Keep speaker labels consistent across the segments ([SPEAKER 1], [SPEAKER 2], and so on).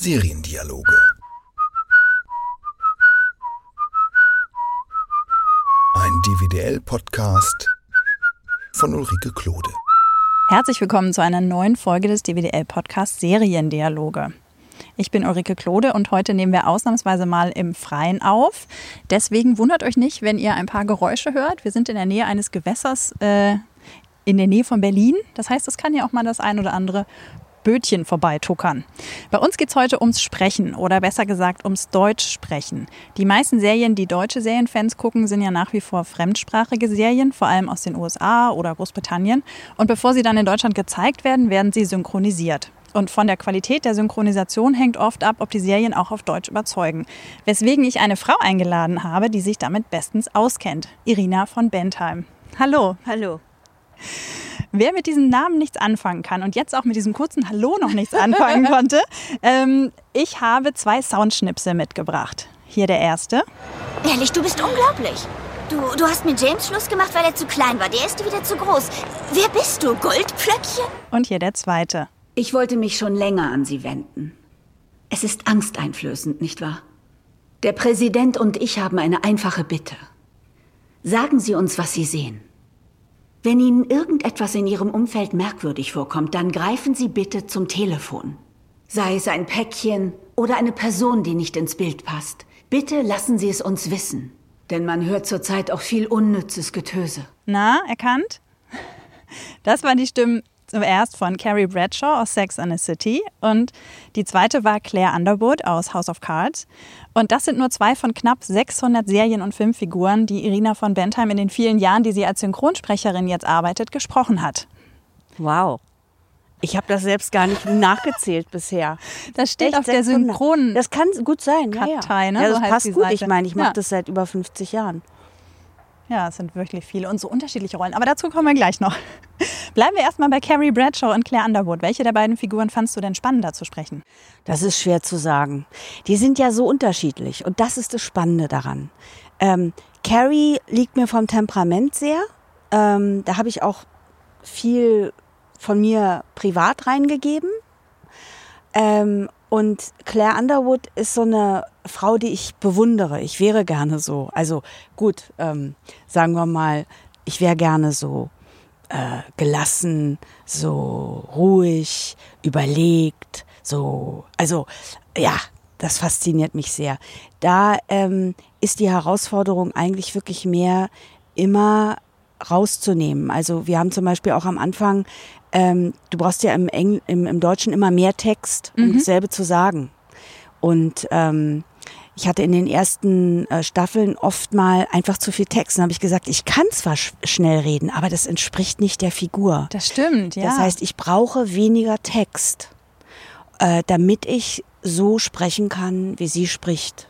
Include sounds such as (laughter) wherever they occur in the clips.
[SPEAKER 1] Seriendialoge. Ein DVDL-Podcast von Ulrike Klode.
[SPEAKER 2] Herzlich willkommen zu einer neuen Folge des DWDL-Podcasts Seriendialoge. Ich bin Ulrike Klode und heute nehmen wir ausnahmsweise mal im Freien auf. Deswegen wundert euch nicht, wenn ihr ein paar Geräusche hört. Wir sind in der Nähe eines Gewässers äh, in der Nähe von Berlin. Das heißt, es kann ja auch mal das ein oder andere Bötchen vorbeituckern. Bei uns geht es heute ums Sprechen oder besser gesagt ums Deutschsprechen. Die meisten Serien, die deutsche Serienfans gucken, sind ja nach wie vor fremdsprachige Serien, vor allem aus den USA oder Großbritannien. Und bevor sie dann in Deutschland gezeigt werden, werden sie synchronisiert. Und von der Qualität der Synchronisation hängt oft ab, ob die Serien auch auf Deutsch überzeugen. Weswegen ich eine Frau eingeladen habe, die sich damit bestens auskennt. Irina von Bentheim. Hallo.
[SPEAKER 3] Hallo.
[SPEAKER 2] Wer mit diesem Namen nichts anfangen kann und jetzt auch mit diesem kurzen Hallo noch nichts anfangen (laughs) konnte, ähm, ich habe zwei Soundschnipsel mitgebracht. Hier der erste.
[SPEAKER 3] Ehrlich, du bist unglaublich. Du, du hast mit James Schluss gemacht, weil er zu klein war. Der ist wieder zu groß. Wer bist du, Goldplöckchen?
[SPEAKER 2] Und hier der zweite.
[SPEAKER 4] Ich wollte mich schon länger an Sie wenden. Es ist angsteinflößend, nicht wahr? Der Präsident und ich haben eine einfache Bitte. Sagen Sie uns, was Sie sehen. Wenn Ihnen irgendetwas in Ihrem Umfeld merkwürdig vorkommt, dann greifen Sie bitte zum Telefon. Sei es ein Päckchen oder eine Person, die nicht ins Bild passt. Bitte lassen Sie es uns wissen. Denn man hört zurzeit auch viel unnützes Getöse.
[SPEAKER 2] Na, erkannt? Das waren die Stimmen zuerst von Carrie Bradshaw aus Sex and the City und die zweite war Claire Underwood aus House of Cards. Und das sind nur zwei von knapp 600 Serien- und Filmfiguren, die Irina von Bentheim in den vielen Jahren, die sie als Synchronsprecherin jetzt arbeitet, gesprochen hat.
[SPEAKER 3] Wow. Ich habe das selbst gar nicht nachgezählt bisher.
[SPEAKER 2] Das steht Echt auf der Synchron.
[SPEAKER 3] Das kann gut sein.
[SPEAKER 2] Kartei.
[SPEAKER 3] Ne? ja das
[SPEAKER 2] so
[SPEAKER 3] passt gut. Ich meine, ich mache
[SPEAKER 2] ja.
[SPEAKER 3] das seit über 50 Jahren.
[SPEAKER 2] Ja, es sind wirklich viele und so unterschiedliche Rollen. Aber dazu kommen wir gleich noch. (laughs) Bleiben wir erstmal bei Carrie Bradshaw und Claire Underwood. Welche der beiden Figuren fandst du denn spannender zu sprechen?
[SPEAKER 3] Das ist schwer zu sagen. Die sind ja so unterschiedlich und das ist das Spannende daran. Ähm, Carrie liegt mir vom Temperament sehr. Ähm, da habe ich auch viel von mir privat reingegeben. Ähm, und Claire Underwood ist so eine Frau, die ich bewundere. Ich wäre gerne so. Also gut, ähm, sagen wir mal, ich wäre gerne so äh, gelassen, so ruhig, überlegt, so. Also ja, das fasziniert mich sehr. Da ähm, ist die Herausforderung eigentlich wirklich mehr immer rauszunehmen. Also wir haben zum Beispiel auch am Anfang, ähm, du brauchst ja im, Engl im, im Deutschen immer mehr Text, um mhm. dasselbe zu sagen. Und ähm, ich hatte in den ersten äh, Staffeln oft mal einfach zu viel Text. Dann habe ich gesagt, ich kann zwar sch schnell reden, aber das entspricht nicht der Figur.
[SPEAKER 2] Das stimmt, ja.
[SPEAKER 3] Das heißt, ich brauche weniger Text, äh, damit ich so sprechen kann, wie sie spricht.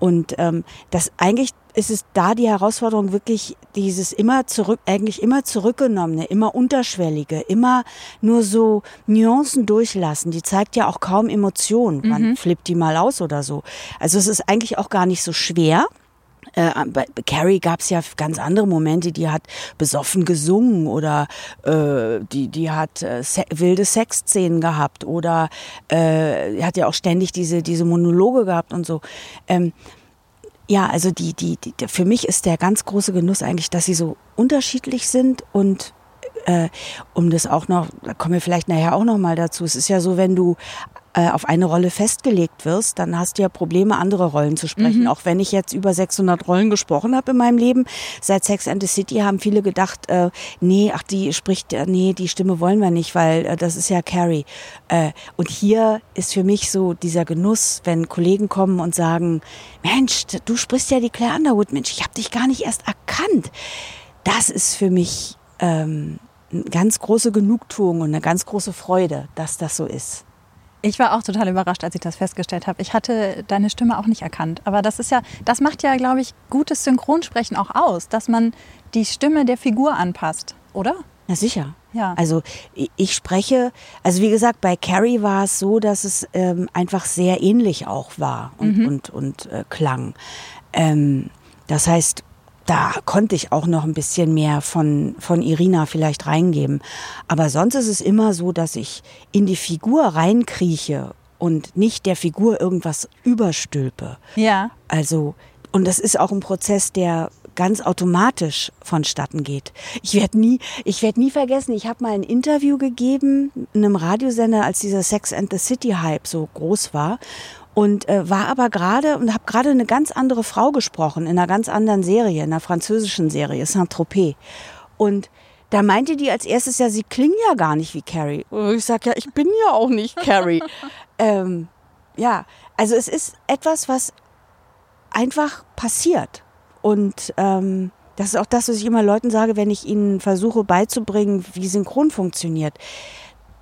[SPEAKER 3] Und ähm, das eigentlich ist es da die Herausforderung wirklich dieses immer zurück, eigentlich immer zurückgenommene, immer unterschwellige, immer nur so Nuancen durchlassen. Die zeigt ja auch kaum Emotionen. Man mhm. flippt die mal aus oder so. Also es ist eigentlich auch gar nicht so schwer. Äh, bei Carrie gab es ja ganz andere Momente, die hat besoffen gesungen oder äh, die, die hat äh, se wilde Sexszenen gehabt oder äh, hat ja auch ständig diese, diese Monologe gehabt und so. Ähm, ja, also die, die, die, für mich ist der ganz große Genuss eigentlich, dass sie so unterschiedlich sind und äh, um das auch noch, da kommen wir vielleicht nachher auch noch mal dazu. Es ist ja so, wenn du äh, auf eine Rolle festgelegt wirst, dann hast du ja Probleme, andere Rollen zu sprechen. Mhm. Auch wenn ich jetzt über 600 Rollen gesprochen habe in meinem Leben, seit Sex and the City haben viele gedacht, äh, nee, ach, die spricht, äh, nee, die Stimme wollen wir nicht, weil äh, das ist ja Carrie. Äh, und hier ist für mich so dieser Genuss, wenn Kollegen kommen und sagen, Mensch, du sprichst ja die Claire Underwood, Mensch, ich habe dich gar nicht erst erkannt. Das ist für mich ähm, eine ganz große Genugtuung und eine ganz große Freude, dass das so ist.
[SPEAKER 2] Ich war auch total überrascht, als ich das festgestellt habe. Ich hatte deine Stimme auch nicht erkannt. Aber das ist ja, das macht ja, glaube ich, gutes Synchronsprechen auch aus, dass man die Stimme der Figur anpasst, oder?
[SPEAKER 3] Na sicher. Ja. Also ich spreche, also wie gesagt, bei Carrie war es so, dass es ähm, einfach sehr ähnlich auch war und, mhm. und, und äh, klang. Ähm, das heißt, da konnte ich auch noch ein bisschen mehr von, von Irina vielleicht reingeben. Aber sonst ist es immer so, dass ich in die Figur reinkrieche und nicht der Figur irgendwas überstülpe.
[SPEAKER 2] Ja.
[SPEAKER 3] Also, und das ist auch ein Prozess, der ganz automatisch vonstatten geht. Ich werde nie, ich werde nie vergessen, ich habe mal ein Interview gegeben in einem Radiosender, als dieser Sex and the City Hype so groß war und äh, war aber gerade und habe gerade eine ganz andere Frau gesprochen in einer ganz anderen Serie, in einer französischen Serie, Saint-Tropez. Und da meinte die als erstes ja, sie klingen ja gar nicht wie Carrie. Und ich sag ja, ich bin ja auch nicht Carrie. (laughs) ähm, ja, also es ist etwas, was einfach passiert. Und ähm, das ist auch das, was ich immer Leuten sage, wenn ich ihnen versuche beizubringen, wie Synchron funktioniert.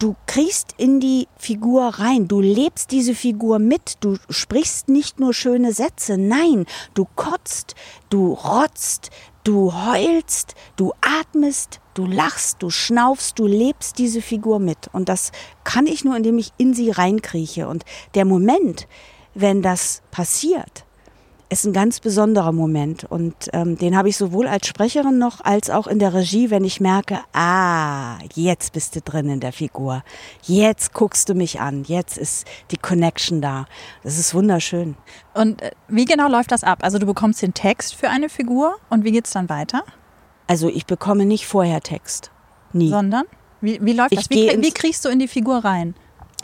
[SPEAKER 3] Du kriegst in die Figur rein, du lebst diese Figur mit, du sprichst nicht nur schöne Sätze, nein, du kotzt, du rotzt, du heulst, du atmest, du lachst, du schnaufst, du lebst diese Figur mit. Und das kann ich nur, indem ich in sie reinkrieche. Und der Moment, wenn das passiert, ist ein ganz besonderer Moment und ähm, den habe ich sowohl als Sprecherin noch als auch in der Regie, wenn ich merke, ah, jetzt bist du drin in der Figur, jetzt guckst du mich an, jetzt ist die Connection da. Das ist wunderschön.
[SPEAKER 2] Und äh, wie genau läuft das ab? Also du bekommst den Text für eine Figur und wie geht's dann weiter?
[SPEAKER 3] Also ich bekomme nicht vorher Text, nie.
[SPEAKER 2] Sondern? Wie, wie läuft
[SPEAKER 3] Ich
[SPEAKER 2] das? Wie, wie kriegst du in die Figur rein?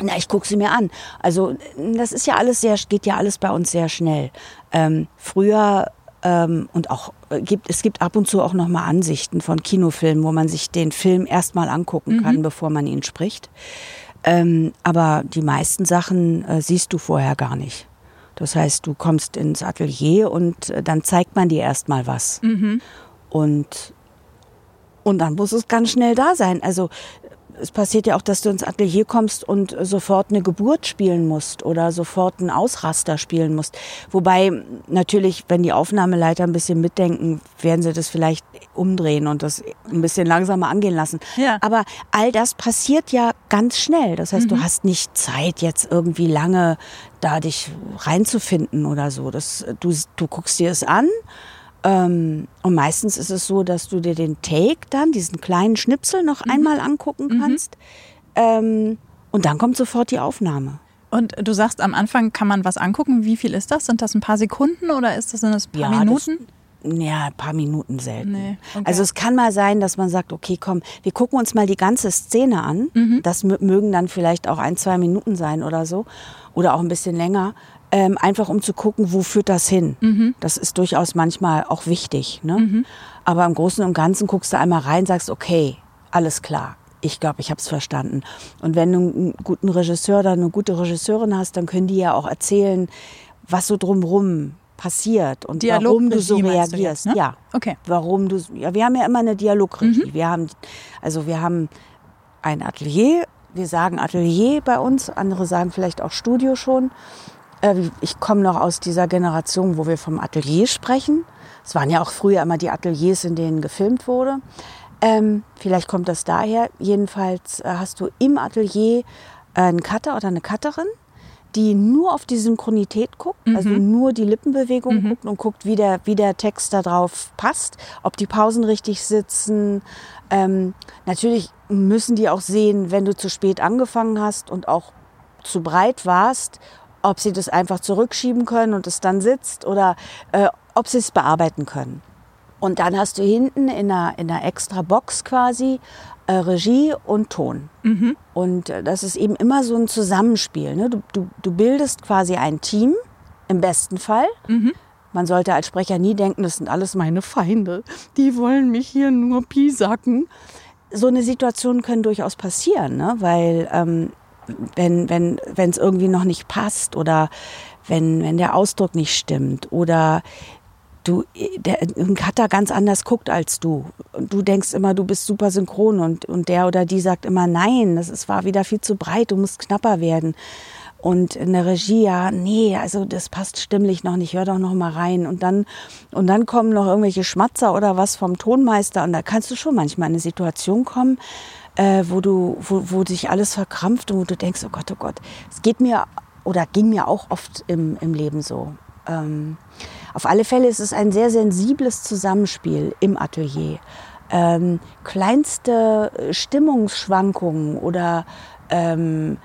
[SPEAKER 3] Na, ich gucke sie mir an. Also das ist ja alles sehr, geht ja alles bei uns sehr schnell. Ähm, früher ähm, und auch äh, gibt es gibt ab und zu auch noch mal Ansichten von Kinofilmen, wo man sich den Film erstmal angucken kann, bevor man ihn spricht. Ähm, aber die meisten Sachen äh, siehst du vorher gar nicht. Das heißt, du kommst ins Atelier und äh, dann zeigt man dir erstmal was. Und und dann muss es ganz schnell da sein. Also es passiert ja auch, dass du ins Atelier kommst und sofort eine Geburt spielen musst oder sofort einen Ausraster spielen musst. Wobei natürlich, wenn die Aufnahmeleiter ein bisschen mitdenken, werden sie das vielleicht umdrehen und das ein bisschen langsamer angehen lassen.
[SPEAKER 2] Ja.
[SPEAKER 3] Aber all das passiert ja ganz schnell. Das heißt, du hast nicht Zeit, jetzt irgendwie lange da dich reinzufinden oder so. Das, du, du guckst dir es an. Ähm, und meistens ist es so, dass du dir den Take dann, diesen kleinen Schnipsel noch einmal angucken kannst. Ähm, und dann kommt sofort die Aufnahme.
[SPEAKER 2] Und du sagst, am Anfang kann man was angucken. Wie viel ist das? Sind das ein paar Sekunden oder ist das, sind das ein paar
[SPEAKER 3] Ja, das-
[SPEAKER 2] Minuten?
[SPEAKER 3] Ja, ein paar Minuten selten.
[SPEAKER 2] Nee, okay.
[SPEAKER 3] Also es kann mal sein, dass man sagt, okay, komm, wir gucken uns mal die ganze Szene an.
[SPEAKER 2] Mhm.
[SPEAKER 3] Das mö- mögen dann vielleicht auch ein, zwei Minuten sein oder so. Oder auch ein bisschen länger. Ähm, einfach um zu gucken, wo führt das hin.
[SPEAKER 2] Mhm.
[SPEAKER 3] Das ist durchaus manchmal auch wichtig. Ne? Aber im Großen und Ganzen guckst du einmal rein, sagst, okay, alles klar. Ich glaube, ich habe es verstanden. Und wenn du einen guten Regisseur oder eine gute Regisseurin hast, dann können die ja auch erzählen, was so drumrum passiert und warum du so
[SPEAKER 2] meinst du
[SPEAKER 3] reagierst.
[SPEAKER 2] jetzt, ne?
[SPEAKER 3] Ja.
[SPEAKER 2] Okay.
[SPEAKER 3] Warum du ja, wir haben ja immer eine Dialogregie. Wir haben also wir haben ein Atelier, wir sagen Atelier bei uns, andere sagen vielleicht auch Studio schon. Äh, Ich komme noch aus dieser Generation, wo wir vom Atelier sprechen. Es waren ja auch früher immer die Ateliers, in denen gefilmt wurde. Ähm, vielleicht kommt das daher. Jedenfalls äh, hast du im Atelier äh, einen Cutter oder eine Cutterin, die nur auf die Synchronität guckt, also nur die Lippenbewegung guckt und guckt, wie der, wie der Text da drauf passt, ob die Pausen richtig sitzen. Ähm, natürlich müssen die auch sehen, wenn du zu spät angefangen hast und auch zu breit warst, ob sie das einfach zurückschieben können und es dann sitzt oder äh, ob sie es bearbeiten können. Und dann hast du hinten in einer, in einer extra Box quasi äh, Regie und Ton. Und äh, das ist eben immer so ein Zusammenspiel. Ne? Du, du, du bildest quasi ein Team, im besten Fall. Man sollte als Sprecher nie denken, das sind alles meine Feinde. Die wollen mich hier nur piesacken. So eine Situation können durchaus passieren, ne? weil ähm, wenn wenn wenn es irgendwie noch nicht passt oder wenn wenn der Ausdruck nicht stimmt oder du der, ein Cutter ganz anders guckt als du. Und du denkst immer du bist super synchron und und der oder die sagt immer nein das ist war wieder viel zu breit du musst knapper werden. Und in der Regie ja nee also das passt stimmlich noch nicht hör doch noch mal rein. Und dann und dann kommen noch irgendwelche Schmatzer oder was vom Tonmeister und da kannst du schon manchmal in eine Situation kommen äh, wo du wo, wo sich alles verkrampft und wo du denkst oh Gott oh Gott es geht mir oder ging mir auch oft im, im Leben so ähm, auf alle Fälle ist es ein sehr sensibles Zusammenspiel im Atelier. Ähm, kleinste Stimmungsschwankungen oder ähm,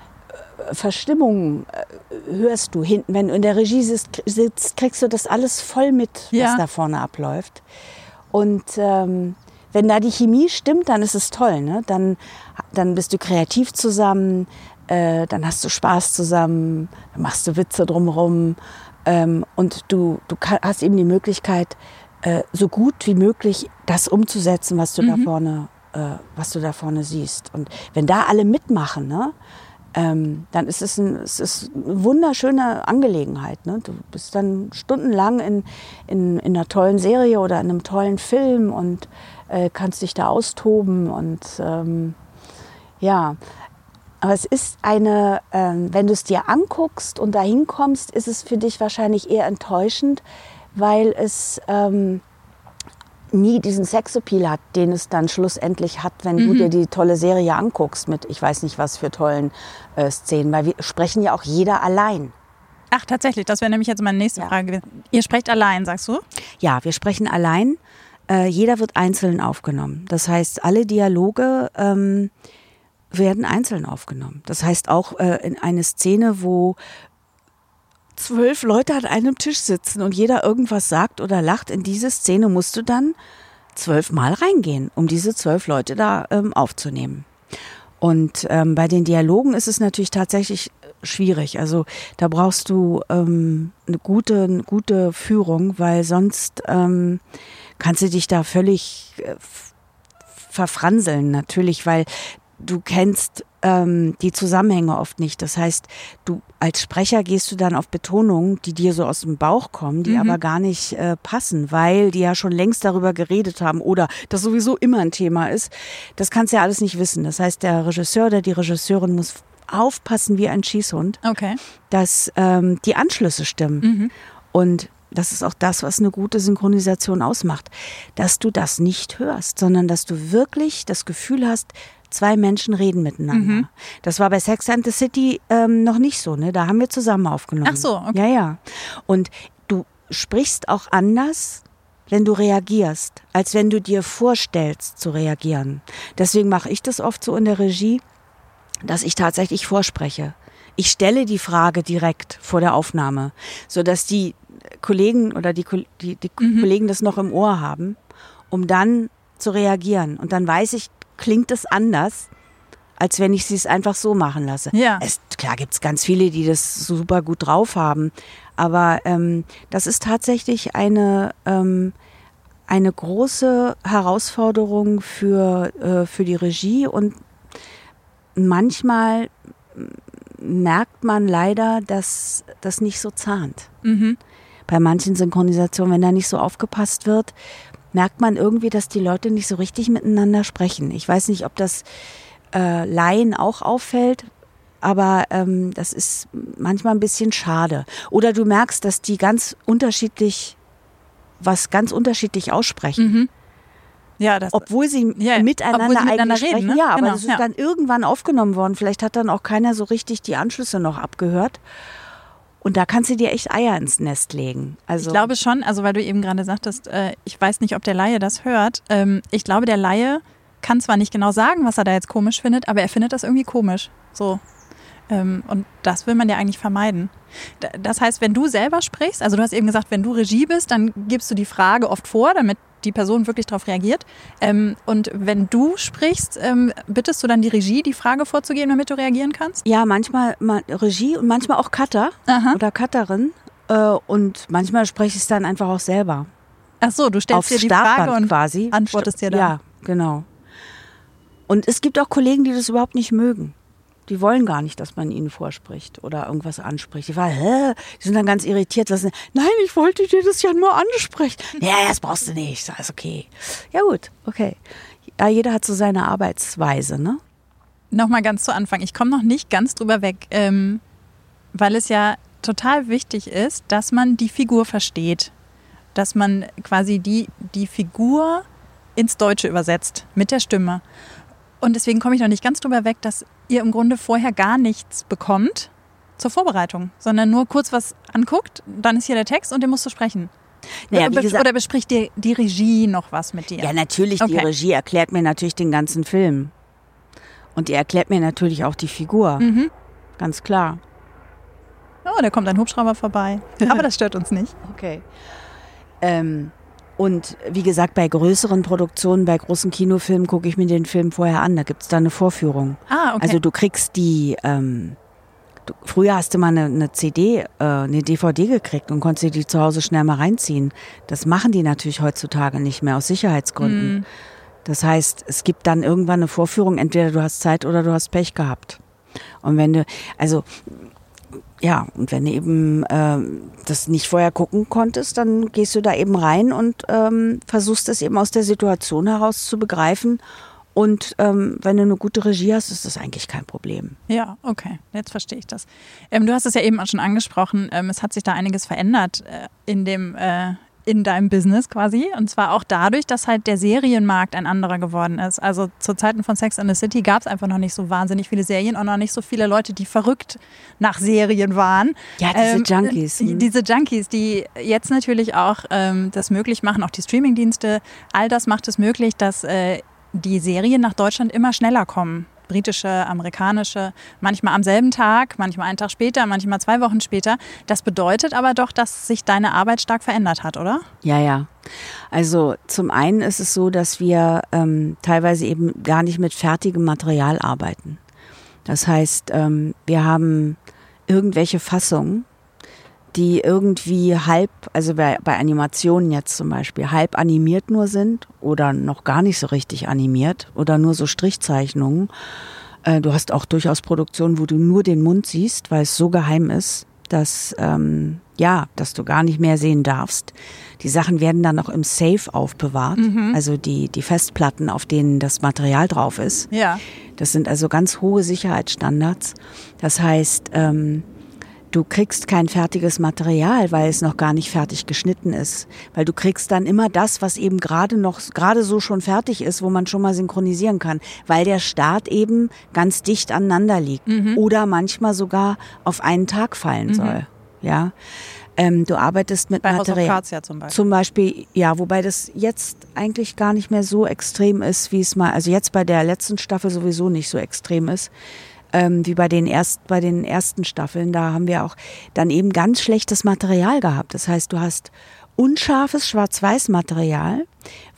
[SPEAKER 3] Verstimmungen äh, hörst du hinten. Wenn du in der Regie sitzt, sitzt kriegst du das alles voll mit,
[SPEAKER 2] Ja.
[SPEAKER 3] was da vorne abläuft. Und ähm, wenn da die Chemie stimmt, dann ist es toll. Ne? Dann, dann bist du kreativ zusammen, äh, dann hast du Spaß zusammen, dann machst du Witze drumherum ähm, und du, du ka- hast eben die Möglichkeit, äh, so gut wie möglich das umzusetzen, was du da vorne, äh, was du da vorne siehst. Und wenn da alle mitmachen, ne, ähm, dann ist es, ein, es ist eine wunderschöne Angelegenheit. Ne? Du bist dann stundenlang in, in, in einer tollen Serie oder in einem tollen Film und äh, kannst dich da austoben und ähm, ja. Aber es ist eine, ähm, wenn du es dir anguckst und dahin kommst, ist es für dich wahrscheinlich eher enttäuschend, weil es ähm, nie diesen Sexappeal hat, den es dann schlussendlich hat, wenn du dir die tolle Serie anguckst mit ich weiß nicht was für tollen äh, Szenen, weil wir sprechen ja auch jeder allein.
[SPEAKER 2] Ach, tatsächlich, das wäre nämlich jetzt meine nächste
[SPEAKER 3] Ja.
[SPEAKER 2] Frage gewesen. Ihr sprecht allein, sagst du?
[SPEAKER 3] Ja, wir sprechen allein. Äh, jeder wird einzeln aufgenommen. Das heißt, alle Dialoge ähm, werden einzeln aufgenommen. Das heißt auch äh, in eine Szene, wo zwölf Leute an einem Tisch sitzen und jeder irgendwas sagt oder lacht, in diese Szene musst du dann zwölfmal reingehen, um diese zwölf Leute da ähm, aufzunehmen. Und ähm, bei den Dialogen ist es natürlich tatsächlich schwierig. Also da brauchst du ähm, eine gute, eine gute Führung, weil sonst ähm, kannst du dich da völlig äh, verfranseln, natürlich, weil du kennst ähm, die Zusammenhänge oft nicht. Das heißt, du als Sprecher gehst du dann auf Betonungen, die dir so aus dem Bauch kommen, die aber gar nicht äh, passen, weil die ja schon längst darüber geredet haben oder das sowieso immer ein Thema ist. Das kannst du ja alles nicht wissen. Das heißt, der Regisseur oder die Regisseurin muss aufpassen wie ein Schießhund
[SPEAKER 2] Okay.
[SPEAKER 3] dass ähm, die Anschlüsse stimmen. Und das ist auch das, was eine gute Synchronisation ausmacht, dass du das nicht hörst, sondern dass du wirklich das Gefühl hast, zwei Menschen reden miteinander. Das war bei Sex and the City ähm, noch nicht so, ne? Da haben wir zusammen aufgenommen.
[SPEAKER 2] Ach so, okay.
[SPEAKER 3] Ja, ja. Und du sprichst auch anders, wenn du reagierst, als wenn du dir vorstellst zu reagieren. Deswegen mache ich das oft so in der Regie, dass ich tatsächlich vorspreche. Ich stelle die Frage direkt vor der Aufnahme, so dass die Kollegen oder die, die, die Kollegen das noch im Ohr haben, um dann zu reagieren. Und dann weiß ich, klingt es anders, als wenn ich sie es einfach so machen lasse.
[SPEAKER 2] Ja.
[SPEAKER 3] Es, klar gibt es ganz viele, die das super gut drauf haben, aber ähm, das ist tatsächlich eine, ähm, eine große Herausforderung für, äh, für die Regie und manchmal merkt man leider, dass das nicht so zahnt. Bei manchen Synchronisationen, wenn da nicht so aufgepasst wird, merkt man irgendwie, dass die Leute nicht so richtig miteinander sprechen. Ich weiß nicht, ob das äh, Laien auch auffällt, aber ähm, das ist manchmal ein bisschen schade. Oder du merkst, dass die ganz unterschiedlich, was ganz unterschiedlich aussprechen.
[SPEAKER 2] Ja, das.
[SPEAKER 3] Obwohl sie
[SPEAKER 2] Ja,
[SPEAKER 3] miteinander
[SPEAKER 2] Obwohl sie miteinander reden,
[SPEAKER 3] sprechen.
[SPEAKER 2] ne?
[SPEAKER 3] Ja, aber
[SPEAKER 2] Genau,
[SPEAKER 3] das ist
[SPEAKER 2] ja.
[SPEAKER 3] dann irgendwann aufgenommen worden. Vielleicht hat dann auch keiner so richtig die Anschlüsse noch abgehört. Und da kannst du dir echt Eier ins Nest legen. Also
[SPEAKER 2] Ich glaube schon, also weil du eben gerade sagtest, äh, ich weiß nicht, ob der Laie das hört. Ähm, ich glaube, der Laie kann zwar nicht genau sagen, was er da jetzt komisch findet, aber er findet das irgendwie komisch. So. Ähm, und das will man ja eigentlich vermeiden. Das heißt, wenn du selber sprichst, also du hast eben gesagt, wenn du Regie bist, dann gibst du die Frage oft vor, damit die Person wirklich darauf reagiert. Ähm, und wenn du sprichst, ähm, bittest du dann die Regie, die Frage vorzugeben, damit du reagieren kannst?
[SPEAKER 3] Ja, manchmal ma- Regie und manchmal auch Cutter
[SPEAKER 2] Aha.
[SPEAKER 3] oder Cutterin. Äh, und manchmal spreche ich es dann einfach auch selber.
[SPEAKER 2] Ach so, du stellst
[SPEAKER 3] Aufs
[SPEAKER 2] dir die
[SPEAKER 3] Startband
[SPEAKER 2] Frage und
[SPEAKER 3] quasi.
[SPEAKER 2] antwortest dir dann.
[SPEAKER 3] Ja, genau. Und es gibt auch Kollegen, die das überhaupt nicht mögen. Die wollen gar nicht, dass man ihnen vorspricht oder irgendwas anspricht. Die, war, hä? die sind dann ganz irritiert. Was, Nein, ich wollte dir das ja nur ansprechen. (laughs) Ja, das brauchst du nicht. Das ist okay. Ja gut, okay. Ja, jeder hat so seine Arbeitsweise, ne?
[SPEAKER 2] Nochmal ganz zu Anfang. Ich komme noch nicht ganz drüber weg, ähm, weil es ja total wichtig ist, dass man die Figur versteht. Dass man quasi die, die Figur ins Deutsche übersetzt mit der Stimme. Und deswegen komme ich noch nicht ganz drüber weg, dass ihr im Grunde vorher gar nichts bekommt zur Vorbereitung, sondern nur kurz was anguckt, dann ist hier der Text und den musst du sprechen.
[SPEAKER 3] Naja, gesagt-
[SPEAKER 2] Oder bespricht dir die Regie noch was mit dir?
[SPEAKER 3] Ja, natürlich, die
[SPEAKER 2] Okay.
[SPEAKER 3] Regie erklärt mir natürlich den ganzen Film. Und die erklärt mir natürlich auch die Figur.
[SPEAKER 2] Mhm.
[SPEAKER 3] ganz klar.
[SPEAKER 2] Oh, da kommt ein Hubschrauber vorbei. Aber das stört uns nicht. (laughs)
[SPEAKER 3] Okay. Ähm, und wie gesagt, bei größeren Produktionen, bei großen Kinofilmen gucke ich mir den Film vorher an. Da gibt es da eine Vorführung.
[SPEAKER 2] Ah, okay.
[SPEAKER 3] Also du kriegst die, ähm, du, früher hast du mal eine, eine CD, äh, eine DVD gekriegt und konntest dir die zu Hause schnell mal reinziehen. Das machen die natürlich heutzutage nicht mehr aus Sicherheitsgründen.
[SPEAKER 2] Mhm.
[SPEAKER 3] Das heißt, es gibt dann irgendwann eine Vorführung, entweder du hast Zeit oder du hast Pech gehabt. Und wenn du, also ja, und wenn du eben ähm, das nicht vorher gucken konntest, dann gehst du da eben rein und ähm, versuchst es eben aus der Situation heraus zu begreifen. Und ähm, wenn du eine gute Regie hast, ist das eigentlich kein Problem.
[SPEAKER 2] Ja, okay, jetzt verstehe ich das. Ähm, du hast es ja eben auch schon angesprochen, ähm, es hat sich da einiges verändert äh, in dem äh, in deinem Business quasi. Und zwar auch dadurch, dass halt der Serienmarkt ein anderer geworden ist. Also zu Zeiten von Sex in the City gab es einfach noch nicht so wahnsinnig viele Serien und noch nicht so viele Leute, die verrückt nach Serien waren.
[SPEAKER 3] Ja, diese Junkies.
[SPEAKER 2] äh, Diese Junkies, die jetzt natürlich auch ähm, das möglich machen, auch die Streamingdienste, all das macht es möglich, dass äh, die Serien nach Deutschland immer schneller kommen britische, amerikanische, manchmal am selben Tag, manchmal einen Tag später, manchmal zwei Wochen später. Das bedeutet aber doch, dass sich deine Arbeit stark verändert hat, oder?
[SPEAKER 3] Ja, ja. Also zum einen ist es so, dass wir ähm, teilweise eben gar nicht mit fertigem Material arbeiten. Das heißt, ähm, wir haben irgendwelche Fassungen, die irgendwie halb, also bei, bei Animationen jetzt zum Beispiel, halb animiert nur sind oder noch gar nicht so richtig animiert oder nur so Strichzeichnungen. Äh, du hast auch durchaus Produktionen, wo du nur den Mund siehst, weil es so geheim ist, dass ähm, ja, dass du gar nicht mehr sehen darfst. Die Sachen werden dann noch im Safe aufbewahrt, also die die Festplatten, auf denen das Material drauf ist.
[SPEAKER 2] Ja.
[SPEAKER 3] Das sind also ganz hohe Sicherheitsstandards. Das heißt, ähm, du kriegst kein fertiges Material, weil es noch gar nicht fertig geschnitten ist. Weil du kriegst dann immer das, was eben gerade noch, gerade so schon fertig ist, wo man schon mal synchronisieren kann. Weil der Start eben ganz dicht aneinander liegt. Oder manchmal sogar auf einen Tag fallen soll. Ja. Ähm, du arbeitest mit
[SPEAKER 2] Bei House of
[SPEAKER 3] Material.
[SPEAKER 2] Cards ja zum Beispiel.
[SPEAKER 3] Zum Beispiel, ja, wobei das jetzt eigentlich gar nicht mehr so extrem ist, wie es mal, also jetzt bei der letzten Staffel sowieso nicht so extrem ist, ähm, wie bei den, erst, bei den ersten Staffeln. Da haben wir auch dann eben ganz schlechtes Material gehabt. Das heißt, du hast unscharfes Schwarz-Weiß-Material,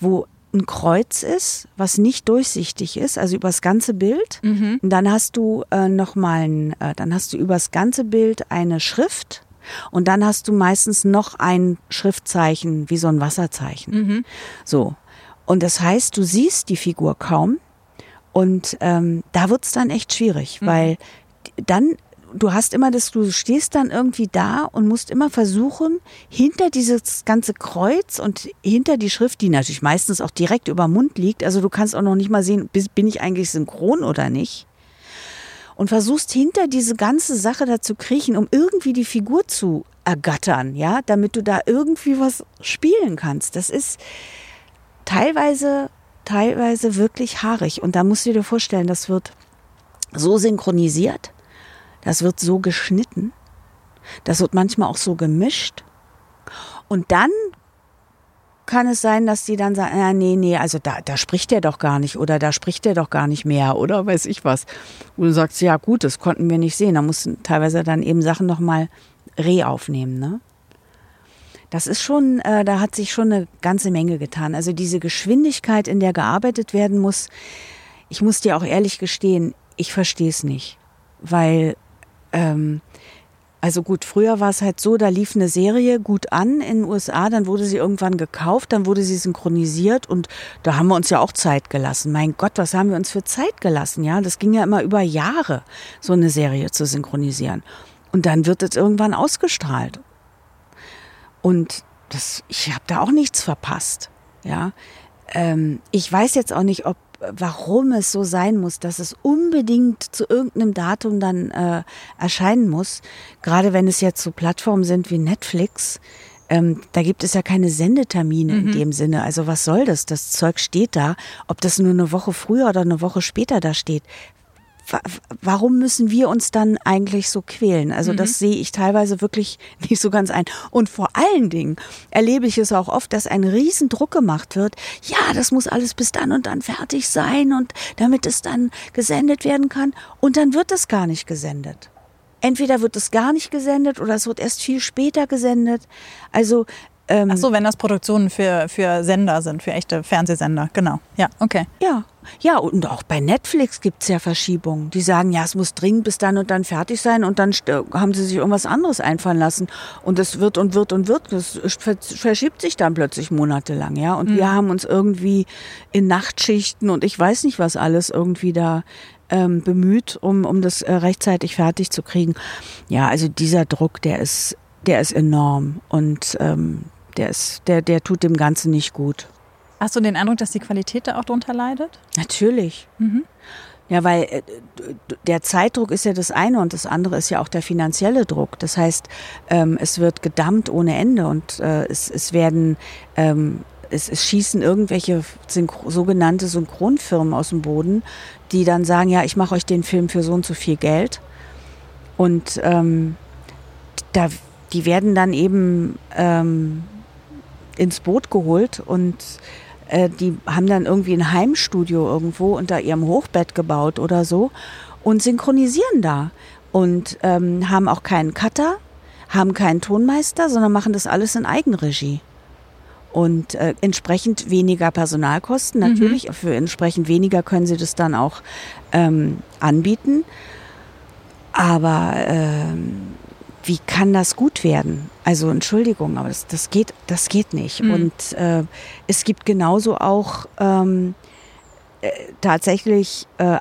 [SPEAKER 3] wo ein Kreuz ist, was nicht durchsichtig ist, also übers ganze Bild. Und dann hast du äh, noch mal ein, äh, dann hast du übers ganze Bild eine Schrift und dann hast du meistens noch ein Schriftzeichen, wie so ein Wasserzeichen. So. Und das heißt, du siehst die Figur kaum. Und ähm, da wird's dann echt schwierig, weil dann, du hast immer das, du stehst dann irgendwie da und musst immer versuchen, hinter dieses ganze Kreuz und hinter die Schrift, die natürlich meistens auch direkt über dem Mund liegt, also du kannst auch noch nicht mal sehen, bin ich eigentlich synchron oder nicht, und versuchst hinter diese ganze Sache da zu kriechen, um irgendwie die Figur zu ergattern, ja, damit du da irgendwie was spielen kannst. Das ist teilweise, teilweise wirklich haarig. Und da musst du dir vorstellen, das wird so synchronisiert, das wird so geschnitten, das wird manchmal auch so gemischt. Und dann kann es sein, dass die dann sagen, ja, nee, nee, also da, da spricht der doch gar nicht oder da spricht der doch gar nicht mehr oder weiß ich was. Wo du sagst, ja gut, das konnten wir nicht sehen. Da mussten teilweise dann eben Sachen nochmal re aufnehmen, ne? Das ist schon, äh, da hat sich schon eine ganze Menge getan. Also diese Geschwindigkeit, in der gearbeitet werden muss, ich muss dir auch ehrlich gestehen, ich verstehe es nicht. Weil, ähm, also gut, früher war es halt so, da lief eine Serie gut an in den USA, dann wurde sie irgendwann gekauft, dann wurde sie synchronisiert und da haben wir uns ja auch Zeit gelassen. Mein Gott, was haben wir uns für Zeit gelassen, ja? Das ging ja immer über Jahre, so eine Serie zu synchronisieren. Und dann wird es irgendwann ausgestrahlt. Und das, ich habe da auch nichts verpasst. Ja, ähm, ich weiß jetzt auch nicht, ob warum es so sein muss, dass es unbedingt zu irgendeinem Datum dann äh, erscheinen muss. Gerade wenn es jetzt so Plattformen sind wie Netflix, ähm, da gibt es ja keine Sendetermine in dem Sinne. Also was soll das? Das Zeug steht da. Ob das nur eine Woche früher oder eine Woche später da steht, warum müssen wir uns dann eigentlich so quälen? Also das sehe ich teilweise wirklich (laughs) nicht so ganz ein. Und vor allen Dingen erlebe ich es auch oft, dass ein Riesendruck gemacht wird. Ja, das muss alles bis dann und dann fertig sein und damit es dann gesendet werden kann. Und dann wird es gar nicht gesendet. entweder wird es gar nicht gesendet oder es wird erst viel später gesendet. Also ähm,
[SPEAKER 2] Ach so, wenn das Produktionen für, für Sender sind, für echte Fernsehsender, genau. Ja, okay.
[SPEAKER 3] Ja, ja, und auch bei Netflix gibt's ja Verschiebungen. Die sagen, ja, es muss dringend bis dann und dann fertig sein und dann haben sie sich irgendwas anderes einfallen lassen. Und es wird und wird und wird. Das ver- verschiebt sich dann plötzlich monatelang, ja. Und wir haben uns irgendwie in Nachtschichten und ich weiß nicht was alles irgendwie da ähm, bemüht, um, um das äh, rechtzeitig fertig zu kriegen. Ja, also dieser Druck, der ist, der ist enorm und ähm, der ist, der, der tut dem Ganzen nicht gut.
[SPEAKER 2] Hast du den Eindruck, dass die Qualität da auch drunter leidet?
[SPEAKER 3] Natürlich. Ja, weil äh, der Zeitdruck ist ja das eine und das andere ist ja auch der finanzielle Druck. Das heißt, ähm, es wird gedammt ohne Ende und äh, es, es werden, ähm, es, es schießen irgendwelche Synchro sogenannte Synchronfirmen aus dem Boden, die dann sagen, ja, ich mache euch den Film für so und so viel Geld. Und ähm, da, die werden dann eben ähm, ins Boot geholt und äh, die haben dann irgendwie ein Heimstudio irgendwo unter ihrem Hochbett gebaut oder so und synchronisieren da und ähm, haben auch keinen Cutter, haben keinen Tonmeister, sondern machen das alles in Eigenregie. Und äh, entsprechend weniger Personalkosten, natürlich. Für entsprechend weniger können sie das dann auch ähm, anbieten. Aber ähm, wie kann das gut werden? Also Entschuldigung, aber das, das geht, das geht nicht. Und äh, es gibt genauso auch ähm, äh, tatsächlich äh,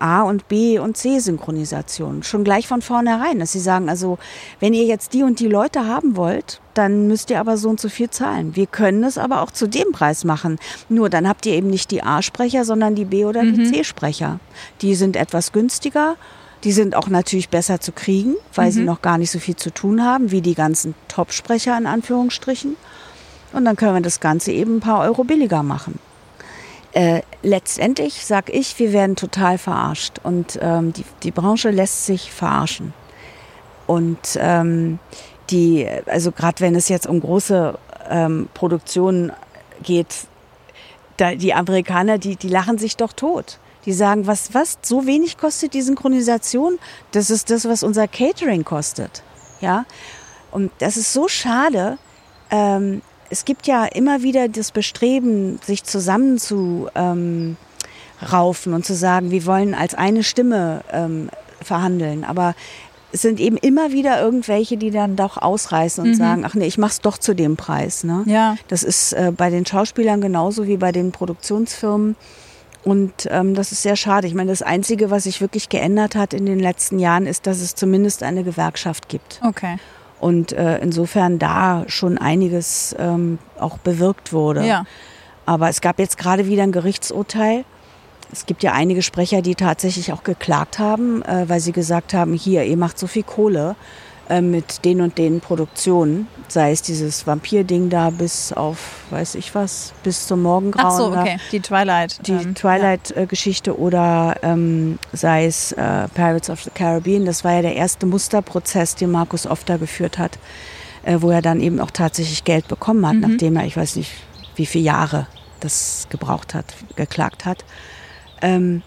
[SPEAKER 3] A und B und C Synchronisation. Schon gleich von vornherein, dass sie sagen, also wenn ihr jetzt die und die Leute haben wollt, dann müsst ihr aber so und so viel zahlen. Wir können es aber auch zu dem Preis machen. Nur dann habt ihr eben nicht die A-Sprecher, sondern die B- oder die C-Sprecher. Die sind etwas günstiger. Die sind auch natürlich besser zu kriegen, weil sie noch gar nicht so viel zu tun haben, wie die ganzen Top-Sprecher in Anführungsstrichen. Und dann können wir das Ganze eben ein paar Euro billiger machen. Äh, letztendlich sag ich, wir werden total verarscht und ähm, die, die Branche lässt sich verarschen. Und ähm, die, also gerade wenn es jetzt um große ähm, Produktionen geht, da, die Amerikaner, die, die lachen sich doch tot. Die sagen, was, was, so wenig kostet die Synchronisation? Das ist das, was unser Catering kostet. Ja. Und das ist so schade. Ähm, es gibt ja immer wieder das Bestreben, sich zusammen zu ähm, raufen und zu sagen, wir wollen als eine Stimme ähm, verhandeln. Aber es sind eben immer wieder irgendwelche, die dann doch ausreißen und sagen, ach nee, ich mach's doch zu dem Preis. Ne?
[SPEAKER 2] Ja.
[SPEAKER 3] Das ist äh, bei den Schauspielern genauso wie bei den Produktionsfirmen. Und ähm, das ist sehr schade. Ich meine, das Einzige, was sich wirklich geändert hat in den letzten Jahren, ist, dass es zumindest eine Gewerkschaft gibt.
[SPEAKER 2] Okay.
[SPEAKER 3] Und äh, insofern da schon einiges ähm, auch bewirkt wurde.
[SPEAKER 2] Ja.
[SPEAKER 3] Aber es gab jetzt gerade wieder ein Gerichtsurteil. Es gibt ja einige Sprecher, die tatsächlich auch geklagt haben, äh, weil sie gesagt haben, hier, ihr macht so viel Kohle äh, mit den und den Produktionen, sei es dieses Vampir-Ding da bis auf, weiß ich was, bis zum Morgengrauen.
[SPEAKER 2] Ach so,
[SPEAKER 3] da
[SPEAKER 2] okay. Die Twilight.
[SPEAKER 3] die
[SPEAKER 2] ähm,
[SPEAKER 3] Twilight-Geschichte oder ähm, sei es äh, Pirates of the Caribbean. Das war ja der erste Musterprozess, den Markus Ofter geführt hat, äh, wo er dann eben auch tatsächlich Geld bekommen hat, nachdem er, ich weiß nicht, wie viele Jahre das gebraucht hat, geklagt hat. Ähm,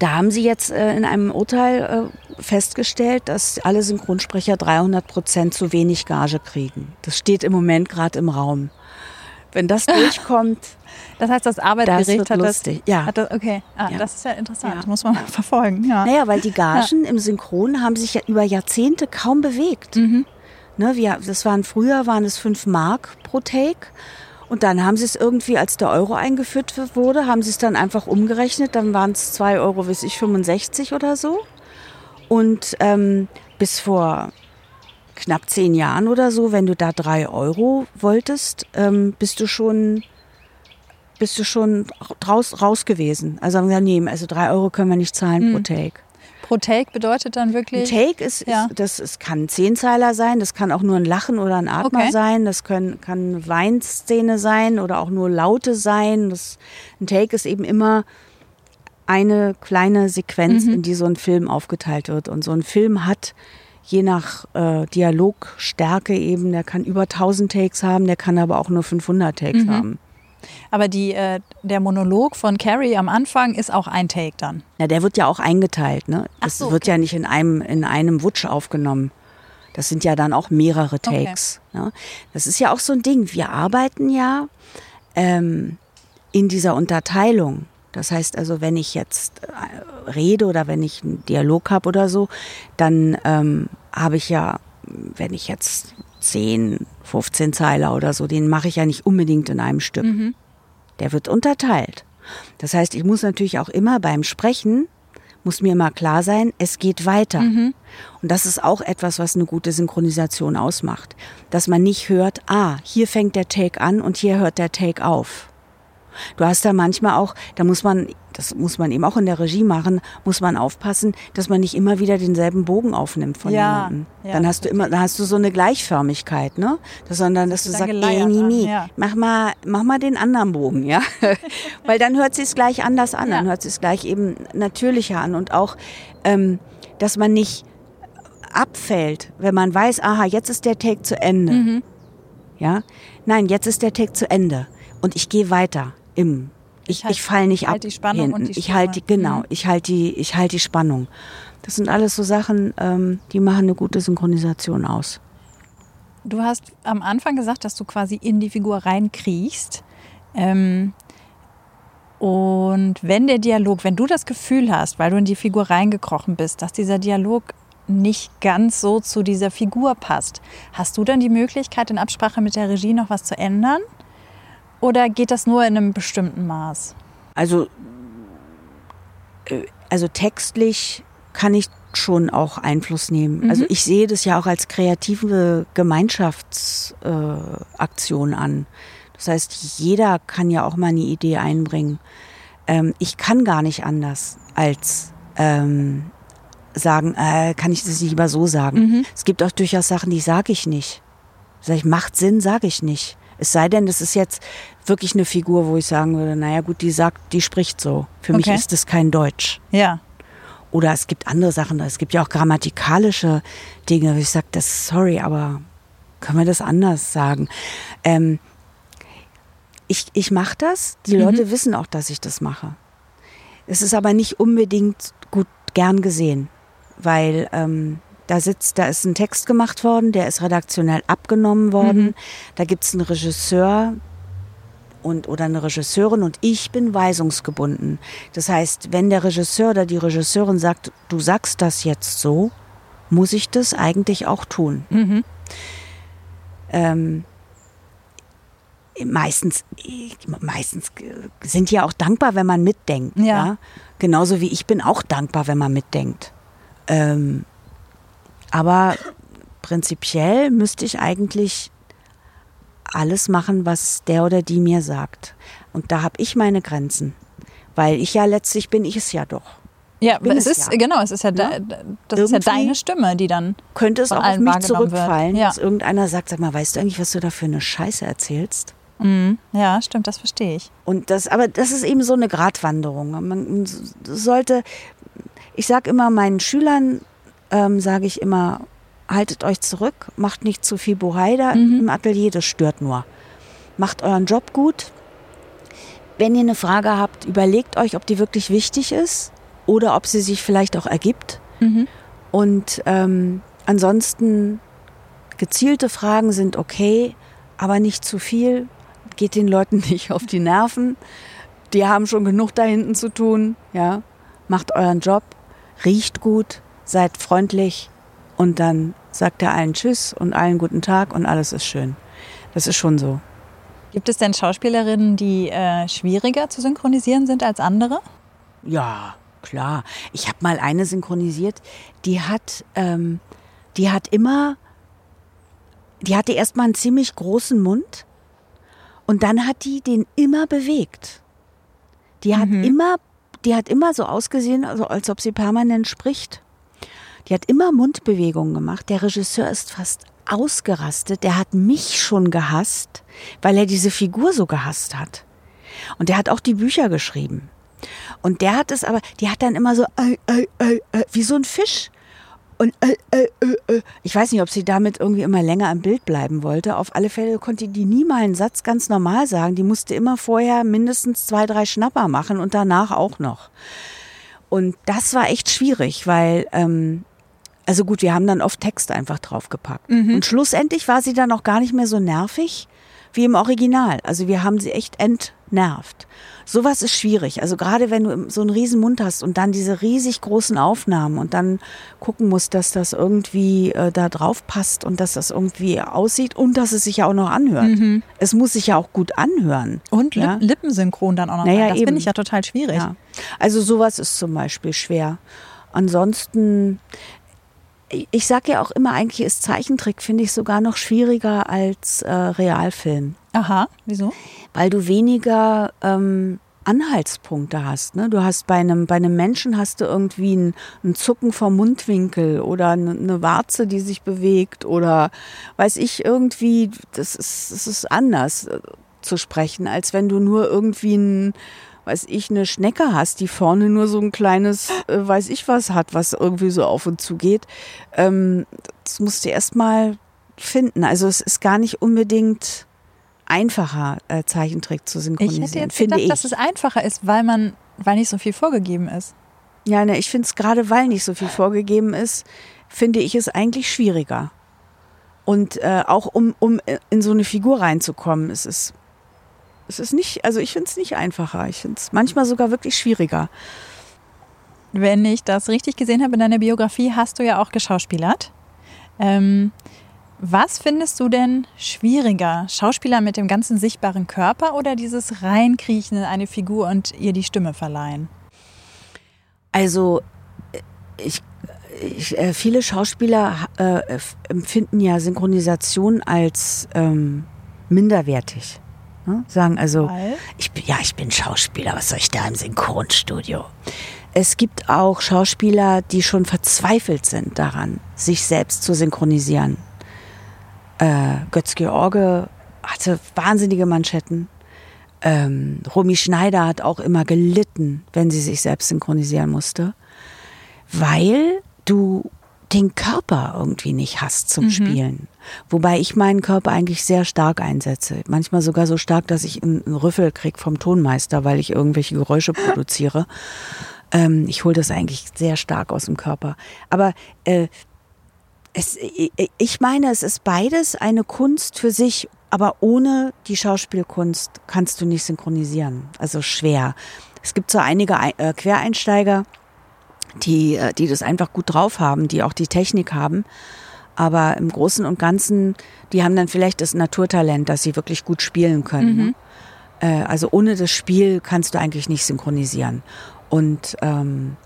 [SPEAKER 3] da haben sie jetzt äh, in einem Urteil äh, festgestellt, dass alle Synchronsprecher 300 Prozent zu wenig Gage kriegen. Das steht im Moment gerade im Raum. Wenn das (laughs) durchkommt,
[SPEAKER 2] Das heißt, das
[SPEAKER 3] Das
[SPEAKER 2] Arbeitsgericht
[SPEAKER 3] wird
[SPEAKER 2] hat das.
[SPEAKER 3] lustig, ja.
[SPEAKER 2] Hat das, okay, ah,
[SPEAKER 3] Ja.
[SPEAKER 2] das ist ja interessant.
[SPEAKER 3] Ja.
[SPEAKER 2] Muss man mal (laughs) verfolgen. Ja.
[SPEAKER 3] Naja, weil die Gagen im Synchron haben sich ja über Jahrzehnte kaum bewegt. Ne, wir, das waren früher waren es fünf Mark pro Take. Und dann haben sie es irgendwie, als der Euro eingeführt wurde, haben sie es dann einfach umgerechnet. Dann waren es zwei Euro, weiß ich, 65 oder so. Und ähm, bis vor knapp zehn Jahren oder so, wenn du da drei Euro wolltest, ähm, bist du schon bist du schon raus, raus gewesen. Also haben wir nee, also drei Euro können wir nicht zahlen pro Take.
[SPEAKER 2] Pro Take bedeutet dann
[SPEAKER 3] Ein
[SPEAKER 2] wirklich.
[SPEAKER 3] Take ist,
[SPEAKER 2] Ja.
[SPEAKER 3] ist das es kann ein Zehnzeiler sein, das kann auch nur ein Lachen oder ein Atmer
[SPEAKER 2] Okay.
[SPEAKER 3] sein, das können, kann eine Weinszene sein oder auch nur Laute sein. Das, ein Take ist eben immer eine kleine Sequenz,
[SPEAKER 2] Mhm.
[SPEAKER 3] in die so ein Film aufgeteilt wird. Und so ein Film hat je nach äh, Dialogstärke eben, der kann über 1000 Takes haben, der kann aber auch nur 500 Takes
[SPEAKER 2] Mhm.
[SPEAKER 3] haben.
[SPEAKER 2] Aber die, äh, der Monolog von Carrie am Anfang ist auch ein Take dann.
[SPEAKER 3] Ja, der wird ja auch eingeteilt, ne? Das
[SPEAKER 2] so,
[SPEAKER 3] wird
[SPEAKER 2] okay.
[SPEAKER 3] ja nicht in einem, in einem Wutsch aufgenommen. Das sind ja dann auch mehrere
[SPEAKER 2] Okay.
[SPEAKER 3] Takes. Ne? Das ist ja auch so ein Ding. Wir arbeiten ja ähm, in dieser Unterteilung. Das heißt also, wenn ich jetzt äh, rede oder wenn ich einen Dialog habe oder so, dann ähm, habe ich ja, wenn ich jetzt 10, 15 Zeiler oder so, den mache ich ja nicht unbedingt in einem Stück. Der wird unterteilt. Das heißt, ich muss natürlich auch immer beim Sprechen, muss mir immer klar sein, es geht weiter. Und das ist auch etwas, was eine gute Synchronisation ausmacht. Dass man nicht hört, ah, hier fängt der Take an und hier hört der Take auf. Du hast da manchmal auch, da muss man, das muss man eben auch in der Regie machen, muss man aufpassen, dass man nicht immer wieder denselben Bogen aufnimmt von
[SPEAKER 2] Ja,
[SPEAKER 3] jemandem.
[SPEAKER 2] ja,
[SPEAKER 3] dann hast du immer, dann hast du so eine Gleichförmigkeit, ne? Das, sondern dass du sagst, ey, nee,
[SPEAKER 2] ja.
[SPEAKER 3] mach mal, mach mal den anderen Bogen, ja? (laughs) Weil dann hört sich's gleich anders an, dann hört sich's gleich eben natürlicher an und auch, ähm, dass man nicht abfällt, wenn man weiß, aha, jetzt ist der Take zu Ende.
[SPEAKER 2] Mhm.
[SPEAKER 3] Ja? Nein, jetzt ist der Take zu Ende und ich gehe weiter im ich,
[SPEAKER 2] Ich halt-
[SPEAKER 3] ich fall nicht
[SPEAKER 2] halt
[SPEAKER 3] ab.
[SPEAKER 2] die Spannung
[SPEAKER 3] hinten.
[SPEAKER 2] und die
[SPEAKER 3] ich halte
[SPEAKER 2] Stimme.
[SPEAKER 3] genau,
[SPEAKER 2] Mhm.
[SPEAKER 3] ich halte die ich halte die Spannung. Das sind alles so Sachen, ähm, die machen eine gute Synchronisation aus.
[SPEAKER 2] Du hast am Anfang gesagt, dass du quasi in die Figur reinkriechst. Ähm, und wenn der Dialog, wenn du das Gefühl hast, weil du in die Figur reingekrochen bist, dass dieser Dialog nicht ganz so zu dieser Figur passt, hast du dann die Möglichkeit, in Absprache mit der Regie noch was zu ändern? Oder geht das nur in einem bestimmten Maß?
[SPEAKER 3] Also äh, also textlich kann ich schon auch Einfluss nehmen. Also ich sehe das ja auch als kreative Gemeinschaftsaktion äh, an. Das heißt, jeder kann ja auch mal eine Idee einbringen. Ähm, ich kann gar nicht anders als ähm, sagen, äh, kann ich das nicht lieber so sagen. Es gibt auch durchaus Sachen, die sage ich nicht. Sag ich, macht Sinn, sage ich nicht. Es sei denn, das ist jetzt wirklich eine Figur, wo ich sagen würde, naja gut, die sagt, die spricht so. Für mich
[SPEAKER 2] Okay.
[SPEAKER 3] ist das kein Deutsch.
[SPEAKER 2] Ja.
[SPEAKER 3] Oder es gibt andere Sachen, es gibt ja auch grammatikalische Dinge, wo ich sage, das sorry, aber können wir das anders sagen? Ähm, ich ich mache das, die Leute wissen auch, dass ich das mache. Es ist aber nicht unbedingt gut gern gesehen, weil ähm, da sitzt, da ist ein Text gemacht worden, der ist redaktionell abgenommen worden. Da gibt es einen Regisseur, und oder eine Regisseurin und ich bin weisungsgebunden. Das heißt, wenn der Regisseur oder die Regisseurin sagt, du sagst das jetzt so, muss ich das eigentlich auch tun. Ähm, meistens, meistens sind ja auch dankbar, wenn man mitdenkt.
[SPEAKER 2] Ja.
[SPEAKER 3] Ja. Genauso wie ich bin auch dankbar, wenn man mitdenkt. Ähm, aber prinzipiell müsste ich eigentlich alles machen, was der oder die mir sagt. Und da habe ich meine Grenzen. Weil ich ja letztlich bin ich es ja doch.
[SPEAKER 2] Ja,
[SPEAKER 3] bin
[SPEAKER 2] es
[SPEAKER 3] es
[SPEAKER 2] ist,
[SPEAKER 3] ja.
[SPEAKER 2] genau, es ist ja, da, das ist ja
[SPEAKER 3] Irgendwie-
[SPEAKER 2] deine Stimme, die dann.
[SPEAKER 3] Könnte es auch auf mich zurückfallen,
[SPEAKER 2] Ja.
[SPEAKER 3] dass irgendeiner sagt, sag mal, weißt du eigentlich, was du da für eine Scheiße erzählst?
[SPEAKER 2] Ja, stimmt, das verstehe ich.
[SPEAKER 3] Und das, aber das ist eben so eine Gratwanderung. Man sollte, ich sage immer meinen Schülern, ähm, sage ich immer, haltet euch zurück, macht nicht zu viel Bohai da im Atelier, das stört nur. Macht euren Job gut. Wenn ihr eine Frage habt, überlegt euch, ob die wirklich wichtig ist oder ob sie sich vielleicht auch ergibt. Und ähm, ansonsten gezielte Fragen sind okay, aber nicht zu viel. Geht den Leuten (laughs) nicht auf die Nerven. Die haben schon genug da hinten zu tun. Ja, macht euren Job, riecht gut, seid freundlich und dann sagt er allen Tschüss und allen guten Tag und alles ist schön. Das ist schon so.
[SPEAKER 2] Gibt es denn Schauspielerinnen, die äh, schwieriger zu synchronisieren sind als andere?
[SPEAKER 3] Ja, klar. Ich habe mal eine synchronisiert, die hat, ähm, die hat immer, die hatte erstmal einen ziemlich großen Mund und dann hat die den immer bewegt. Die hat immer, die hat immer so ausgesehen, also als ob sie permanent spricht. Die hat immer Mundbewegungen gemacht. Der Regisseur ist fast ausgerastet. Der hat mich schon gehasst, weil er diese Figur so gehasst hat. Und der hat auch die Bücher geschrieben. Und der hat es aber, die hat dann immer so, äh, äh, äh, äh, wie so ein Fisch. Und äh, äh, ich weiß nicht, ob sie damit irgendwie immer länger im Bild bleiben wollte. Auf alle Fälle konnte die nie mal einen Satz ganz normal sagen. Die musste immer vorher mindestens zwei, drei Schnapper machen und danach auch noch. Und das war echt schwierig, weil ähm, also gut, wir haben dann oft Text einfach draufgepackt.
[SPEAKER 2] Mhm.
[SPEAKER 3] Und schlussendlich war sie dann auch gar nicht mehr so nervig wie im Original. Also wir haben sie echt entnervt. Sowas ist schwierig. Also gerade wenn du so einen riesen Mund hast und dann diese riesig großen Aufnahmen und dann gucken musst, dass das irgendwie äh, da drauf passt und dass das irgendwie aussieht und dass es sich ja auch noch anhört.
[SPEAKER 2] Mhm.
[SPEAKER 3] Es muss sich ja auch gut anhören.
[SPEAKER 2] Und Lip
[SPEAKER 3] Ja.
[SPEAKER 2] Lippensynchron dann auch noch.
[SPEAKER 3] Naja,
[SPEAKER 2] das finde ich ja total schwierig.
[SPEAKER 3] Ja. Also sowas ist zum Beispiel schwer. Ansonsten, ich sage ja auch immer, eigentlich ist Zeichentrick, finde ich, sogar noch schwieriger als äh, Realfilm,
[SPEAKER 2] Aha, wieso?
[SPEAKER 3] weil du weniger ähm, Anhaltspunkte hast. Ne? Du hast bei einem, bei einem Menschen hast du irgendwie ein, ein Zucken vom Mundwinkel oder eine, eine Warze, die sich bewegt oder weiß ich irgendwie, das ist, das ist anders äh, zu sprechen, als wenn du nur irgendwie ein weiß ich, eine Schnecke hast, die vorne nur so ein kleines, äh, weiß ich was hat, was irgendwie so auf und zu geht. Ähm, das musst du erst mal finden. Also es ist gar nicht unbedingt einfacher, äh, Zeichentrick zu
[SPEAKER 2] Ich
[SPEAKER 3] synchronisieren,
[SPEAKER 2] hätte jetzt
[SPEAKER 3] finde
[SPEAKER 2] gedacht,
[SPEAKER 3] ich.
[SPEAKER 2] dass es einfacher ist, weil man, weil nicht so viel vorgegeben ist.
[SPEAKER 3] Ja, ne, ich finde es gerade, weil nicht so viel vorgegeben ist, finde ich es eigentlich schwieriger. Und äh, auch um, um in so eine Figur reinzukommen, es ist, es ist nicht, also ich finde es nicht einfacher. Ich finde es manchmal sogar wirklich schwieriger.
[SPEAKER 2] Wenn ich das richtig gesehen habe in deiner Biografie, hast du ja auch geschauspielert. Ähm, was findest du denn schwieriger? Schauspieler mit dem ganzen sichtbaren Körper oder dieses Reinkriechen in eine Figur und ihr die Stimme verleihen?
[SPEAKER 3] Also äh, ich, ich, äh, viele Schauspieler äh, empfinden ja Synchronisation als ähm, minderwertig. Ne? Sagen also,
[SPEAKER 2] Weil?
[SPEAKER 3] ich bin, ja, ich bin Schauspieler, was soll ich da im Synchronstudio? Es gibt auch Schauspieler, die schon verzweifelt sind daran, sich selbst zu synchronisieren. Äh, Götz George hatte wahnsinnige Manschetten. Ähm, Romy Schneider hat auch immer gelitten, wenn sie sich selbst synchronisieren musste, weil du den Körper irgendwie nicht hast zum Spielen. Wobei ich meinen Körper eigentlich sehr stark einsetze. Manchmal sogar so stark, dass ich einen Rüffel krieg vom Tonmeister, weil ich irgendwelche Geräusche produziere. Ähm, ich hole das eigentlich sehr stark aus dem Körper. Aber äh, es, ich- meine, es ist beides eine Kunst für sich, aber ohne die Schauspielkunst kannst du nicht synchronisieren. Also schwer. Es gibt so einige Ei- äh, Quereinsteiger, die, äh, die das einfach gut drauf haben, die auch die Technik haben. Aber im Großen und Ganzen, die haben dann vielleicht das Naturtalent, dass sie wirklich gut spielen können. Ne? Äh, also ohne das Spiel kannst du eigentlich nicht synchronisieren. Und ähm,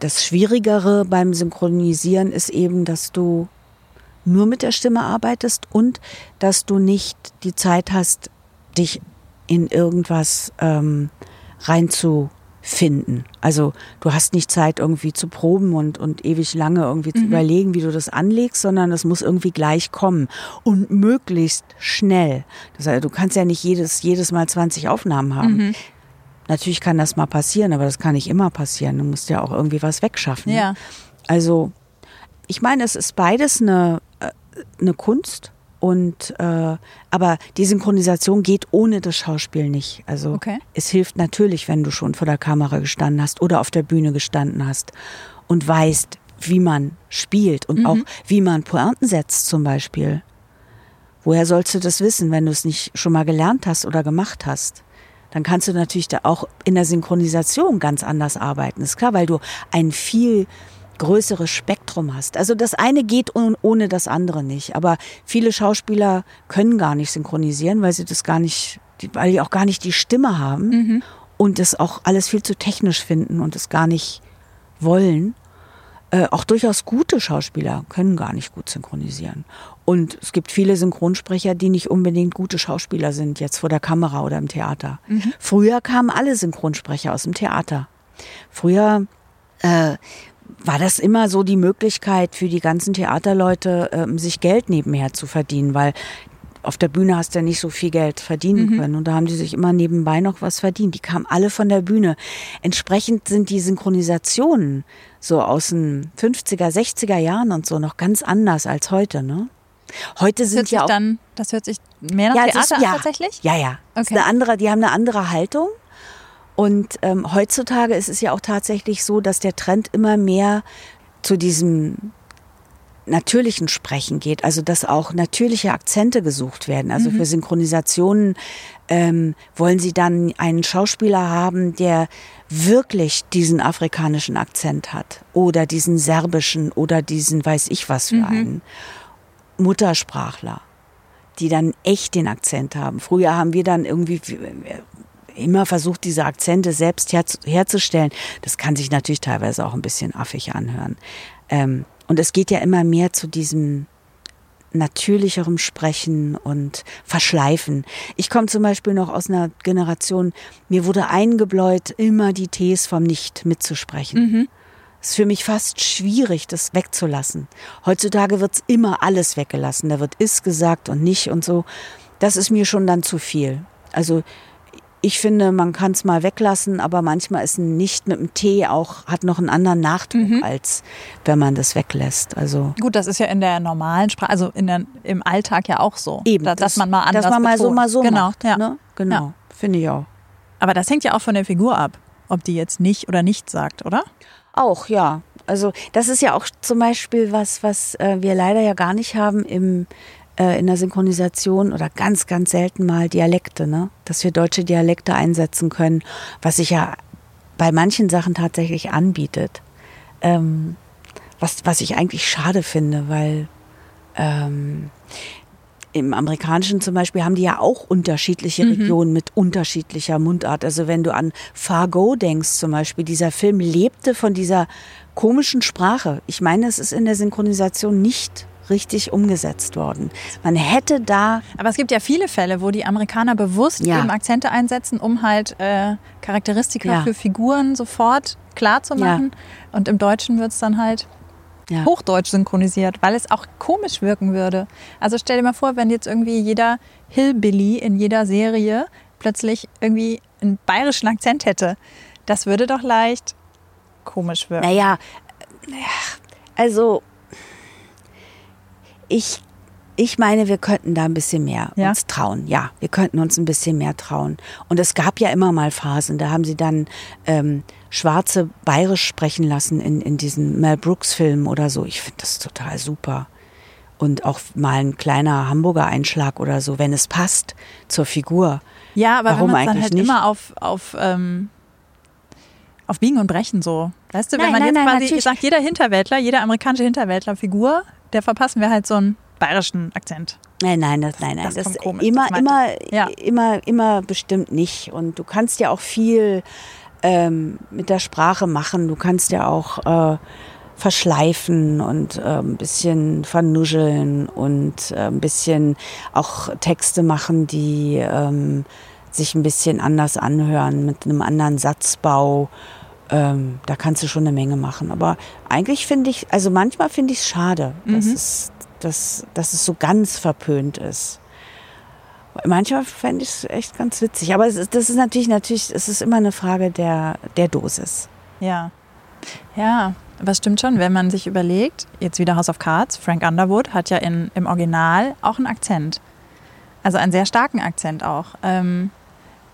[SPEAKER 3] das Schwierigere beim Synchronisieren ist eben, dass du nur mit der Stimme arbeitest und dass du nicht die Zeit hast, dich in irgendwas ähm, reinzufinden. Also du hast nicht Zeit irgendwie zu proben und, und ewig lange irgendwie zu überlegen, wie du das anlegst, sondern es muss irgendwie gleich kommen und möglichst schnell. Das heißt, du kannst ja nicht jedes, jedes Mal 20 Aufnahmen haben. Natürlich kann das mal passieren, aber das kann nicht immer passieren. Du musst ja auch irgendwie was wegschaffen. ne?
[SPEAKER 2] Ja.
[SPEAKER 3] Also, ich meine, es ist beides eine, äh, eine Kunst. Und äh, aber die Synchronisation geht ohne das Schauspiel nicht. Also
[SPEAKER 2] Okay.
[SPEAKER 3] es hilft natürlich, wenn du schon vor der Kamera gestanden hast oder auf der Bühne gestanden hast und weißt, wie man spielt und auch wie man Pointen setzt zum Beispiel. Woher sollst du das wissen, wenn du es nicht schon mal gelernt hast oder gemacht hast? Dann kannst du natürlich da auch in der Synchronisation ganz anders arbeiten. Ist klar, weil du ein viel größeres Spektrum hast. Also das eine geht ohne, ohne das andere nicht. Aber viele Schauspieler können gar nicht synchronisieren, weil sie das gar nicht, weil die auch gar nicht die Stimme haben und das auch alles viel zu technisch finden und es gar nicht wollen. Äh, auch durchaus gute Schauspieler können gar nicht gut synchronisieren. Und es gibt viele Synchronsprecher, die nicht unbedingt gute Schauspieler sind, jetzt vor der Kamera oder im Theater. Früher kamen alle Synchronsprecher aus dem Theater. Früher äh, war das immer so die Möglichkeit für die ganzen Theaterleute, ähm, sich Geld nebenher zu verdienen, weil auf der Bühne hast du ja nicht so viel Geld verdienen
[SPEAKER 2] Mhm.
[SPEAKER 3] können. Und da haben die sich immer nebenbei noch was verdient. Die kamen alle von der Bühne. Entsprechend sind die Synchronisationen so aus den 50er, 60er Jahren und so noch ganz anders als heute, ne? Heute
[SPEAKER 2] Das
[SPEAKER 3] sind
[SPEAKER 2] sich
[SPEAKER 3] ja auch
[SPEAKER 2] dann, das hört sich mehr nach
[SPEAKER 3] ja,
[SPEAKER 2] Theater
[SPEAKER 3] ist,
[SPEAKER 2] an
[SPEAKER 3] ja,
[SPEAKER 2] tatsächlich?
[SPEAKER 3] Ja, ja.
[SPEAKER 2] Okay.
[SPEAKER 3] eine andere, die haben eine andere Haltung. Und ähm, heutzutage ist es ja auch tatsächlich so, dass der Trend immer mehr zu diesem natürlichen Sprechen geht, also dass auch natürliche Akzente gesucht werden. Also für Synchronisationen ähm, wollen sie dann einen Schauspieler haben, der wirklich diesen afrikanischen Akzent hat oder diesen serbischen oder diesen weiß ich was für einen Muttersprachler, die dann echt den Akzent haben. Früher haben wir dann irgendwie immer versucht, diese Akzente selbst herz herzustellen. Das kann sich natürlich teilweise auch ein bisschen affig anhören. Ähm, und es geht ja immer mehr zu diesem natürlicherem Sprechen und Verschleifen. Ich komme zum Beispiel noch aus einer Generation, mir wurde eingebläut, immer die Ts vom Nicht mitzusprechen. Es ist für mich fast schwierig, das wegzulassen. Heutzutage wird's immer alles weggelassen. Da wird ist gesagt und nicht und so. Das ist mir schon dann zu viel. Also ich finde, man kann es mal weglassen, aber manchmal ist ein Nicht mit dem T auch, hat noch einen anderen Nachdruck, als wenn man das weglässt. Also
[SPEAKER 2] Gut, das ist ja in der normalen Sprache, also in der, im Alltag ja auch so.
[SPEAKER 3] eben,
[SPEAKER 2] da, dass man mal anders
[SPEAKER 3] dass man mal so,
[SPEAKER 2] betont.
[SPEAKER 3] mal so
[SPEAKER 2] genau,
[SPEAKER 3] macht.
[SPEAKER 2] Ja.
[SPEAKER 3] Ne? Genau,
[SPEAKER 2] Ja.
[SPEAKER 3] finde ich auch.
[SPEAKER 2] Aber das hängt ja auch von der Figur ab, ob die jetzt nicht oder nicht sagt, oder?
[SPEAKER 3] Auch, ja. Also das ist ja auch zum Beispiel was, was äh, wir leider ja gar nicht haben im, äh, in der Synchronisation oder ganz, ganz selten mal Dialekte, ne? Dass wir deutsche Dialekte einsetzen können, was sich ja bei manchen Sachen tatsächlich anbietet. Ähm, was, was ich eigentlich schade finde, weil ähm, im Amerikanischen zum Beispiel haben die ja auch unterschiedliche Regionen mit unterschiedlicher Mundart. Also wenn du an Fargo denkst zum Beispiel, dieser Film lebte von dieser komischen Sprache. Ich meine, es ist in der Synchronisation nicht richtig umgesetzt worden. Man hätte da
[SPEAKER 2] Aber es gibt ja viele Fälle, wo die Amerikaner bewusst
[SPEAKER 3] Ja.
[SPEAKER 2] eben Akzente einsetzen, um halt äh, Charakteristika
[SPEAKER 3] Ja.
[SPEAKER 2] für Figuren sofort klar zu machen. Und im Deutschen wird es dann halt
[SPEAKER 3] Ja.
[SPEAKER 2] Hochdeutsch synchronisiert, weil es auch komisch wirken würde. Also stell dir mal vor, wenn jetzt irgendwie jeder Hillbilly in jeder Serie plötzlich irgendwie einen bayerischen Akzent hätte. Das würde doch leicht komisch wirken.
[SPEAKER 3] Naja, also ich, ich meine, wir könnten da ein bisschen mehr
[SPEAKER 2] Ja?
[SPEAKER 3] uns trauen. Ja, wir könnten uns ein bisschen mehr trauen. Und es gab ja immer mal Phasen, da haben sie dann ähm, Schwarze bayerisch sprechen lassen in, in diesen Mel Brooks-Filmen oder so. Ich finde das total super. Und auch mal ein kleiner Hamburger Einschlag oder so, wenn es passt zur Figur.
[SPEAKER 2] Ja, aber
[SPEAKER 3] Warum
[SPEAKER 2] wenn man dann
[SPEAKER 3] eigentlich
[SPEAKER 2] halt
[SPEAKER 3] nicht?
[SPEAKER 2] immer auf, auf, ähm, auf Biegen und Brechen so. Weißt du, wenn
[SPEAKER 3] Nein,
[SPEAKER 2] man
[SPEAKER 3] nein,
[SPEAKER 2] jetzt
[SPEAKER 3] nein,
[SPEAKER 2] quasi
[SPEAKER 3] natürlich.
[SPEAKER 2] sagt, jeder Hinterwäldler, jede amerikanische Hinterwäldler-Figur, der verpassen wir halt so einen bayerischen Akzent.
[SPEAKER 3] Nein, nein, das, nein, nein,
[SPEAKER 2] das
[SPEAKER 3] das,
[SPEAKER 2] kommt komisch,
[SPEAKER 3] immer,
[SPEAKER 2] das
[SPEAKER 3] immer,
[SPEAKER 2] Ja.
[SPEAKER 3] immer, immer bestimmt nicht. Und du kannst ja auch viel ähm, mit der Sprache machen. Du kannst ja auch äh, verschleifen und äh, ein bisschen vernuscheln und äh, ein bisschen auch Texte machen, die ähm, sich ein bisschen anders anhören, mit einem anderen Satzbau. Ähm, da kannst du schon eine Menge machen. Aber eigentlich finde ich, also manchmal finde ich es schade, dass, es, dass, dass es so ganz verpönt ist. Manchmal fände ich es echt ganz witzig. Aber es ist, das ist natürlich, natürlich, es ist immer eine Frage der, der Dosis.
[SPEAKER 2] Ja. Ja, aber es stimmt schon, wenn man sich überlegt, jetzt wieder House of Cards, Frank Underwood hat ja in, im Original auch einen Akzent. Also einen sehr starken Akzent auch. Ähm,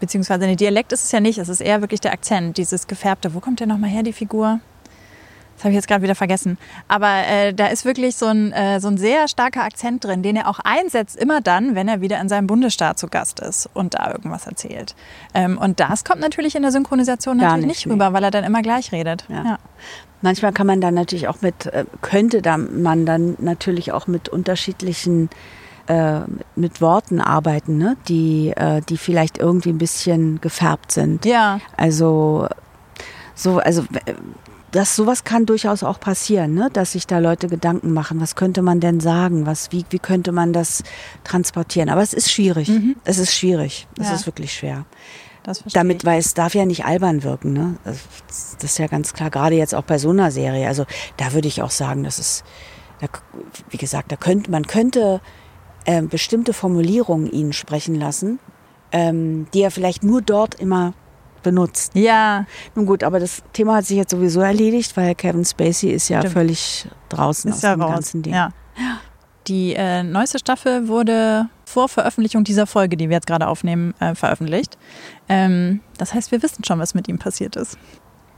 [SPEAKER 2] beziehungsweise ein Dialekt ist es ja nicht, es ist eher wirklich der Akzent, dieses gefärbte. Wo kommt der nochmal her, die Figur? Das habe ich jetzt gerade wieder vergessen. Aber äh, da ist wirklich so ein, äh, so ein sehr starker Akzent drin, den er auch einsetzt, immer dann, wenn er wieder in seinem Bundesstaat zu Gast ist und da irgendwas erzählt. Ähm, und das kommt natürlich in der Synchronisation
[SPEAKER 3] Gar
[SPEAKER 2] natürlich
[SPEAKER 3] nicht,
[SPEAKER 2] nicht rüber, weil er dann immer gleich redet.
[SPEAKER 3] Ja.
[SPEAKER 2] Ja.
[SPEAKER 3] Manchmal kann man dann natürlich auch mit, äh, könnte dann man dann natürlich auch mit unterschiedlichen äh, mit Worten arbeiten, ne? die, äh, die vielleicht irgendwie ein bisschen gefärbt sind.
[SPEAKER 2] ja.
[SPEAKER 3] Also so, also das sowas kann durchaus auch passieren, ne? dass sich da Leute Gedanken machen, was könnte man denn sagen, was, wie, wie könnte man das transportieren. Aber es ist schwierig. Es ist schwierig. Es
[SPEAKER 2] Ja.
[SPEAKER 3] ist wirklich schwer. Damit, weil es darf ja nicht albern wirken, ne? Das das ist ja ganz klar, gerade jetzt auch bei so einer Serie. Also da würde ich auch sagen, das ist, da, wie gesagt, da könnte, man könnte ähm, bestimmte Formulierungen ihn sprechen lassen, ähm, die er vielleicht nur dort immer benutzt.
[SPEAKER 2] Ja,
[SPEAKER 3] Nun gut, aber das Thema hat sich jetzt sowieso erledigt, weil Kevin Spacey ist ja
[SPEAKER 2] Stimmt.
[SPEAKER 3] völlig draußen aus
[SPEAKER 2] ist ja
[SPEAKER 3] dem
[SPEAKER 2] raus.
[SPEAKER 3] ganzen Ding.
[SPEAKER 2] Ja. Die äh, neueste Staffel wurde vor Veröffentlichung dieser Folge, die wir jetzt gerade aufnehmen, äh, veröffentlicht. Ähm, das heißt, wir wissen schon, was mit ihm passiert ist.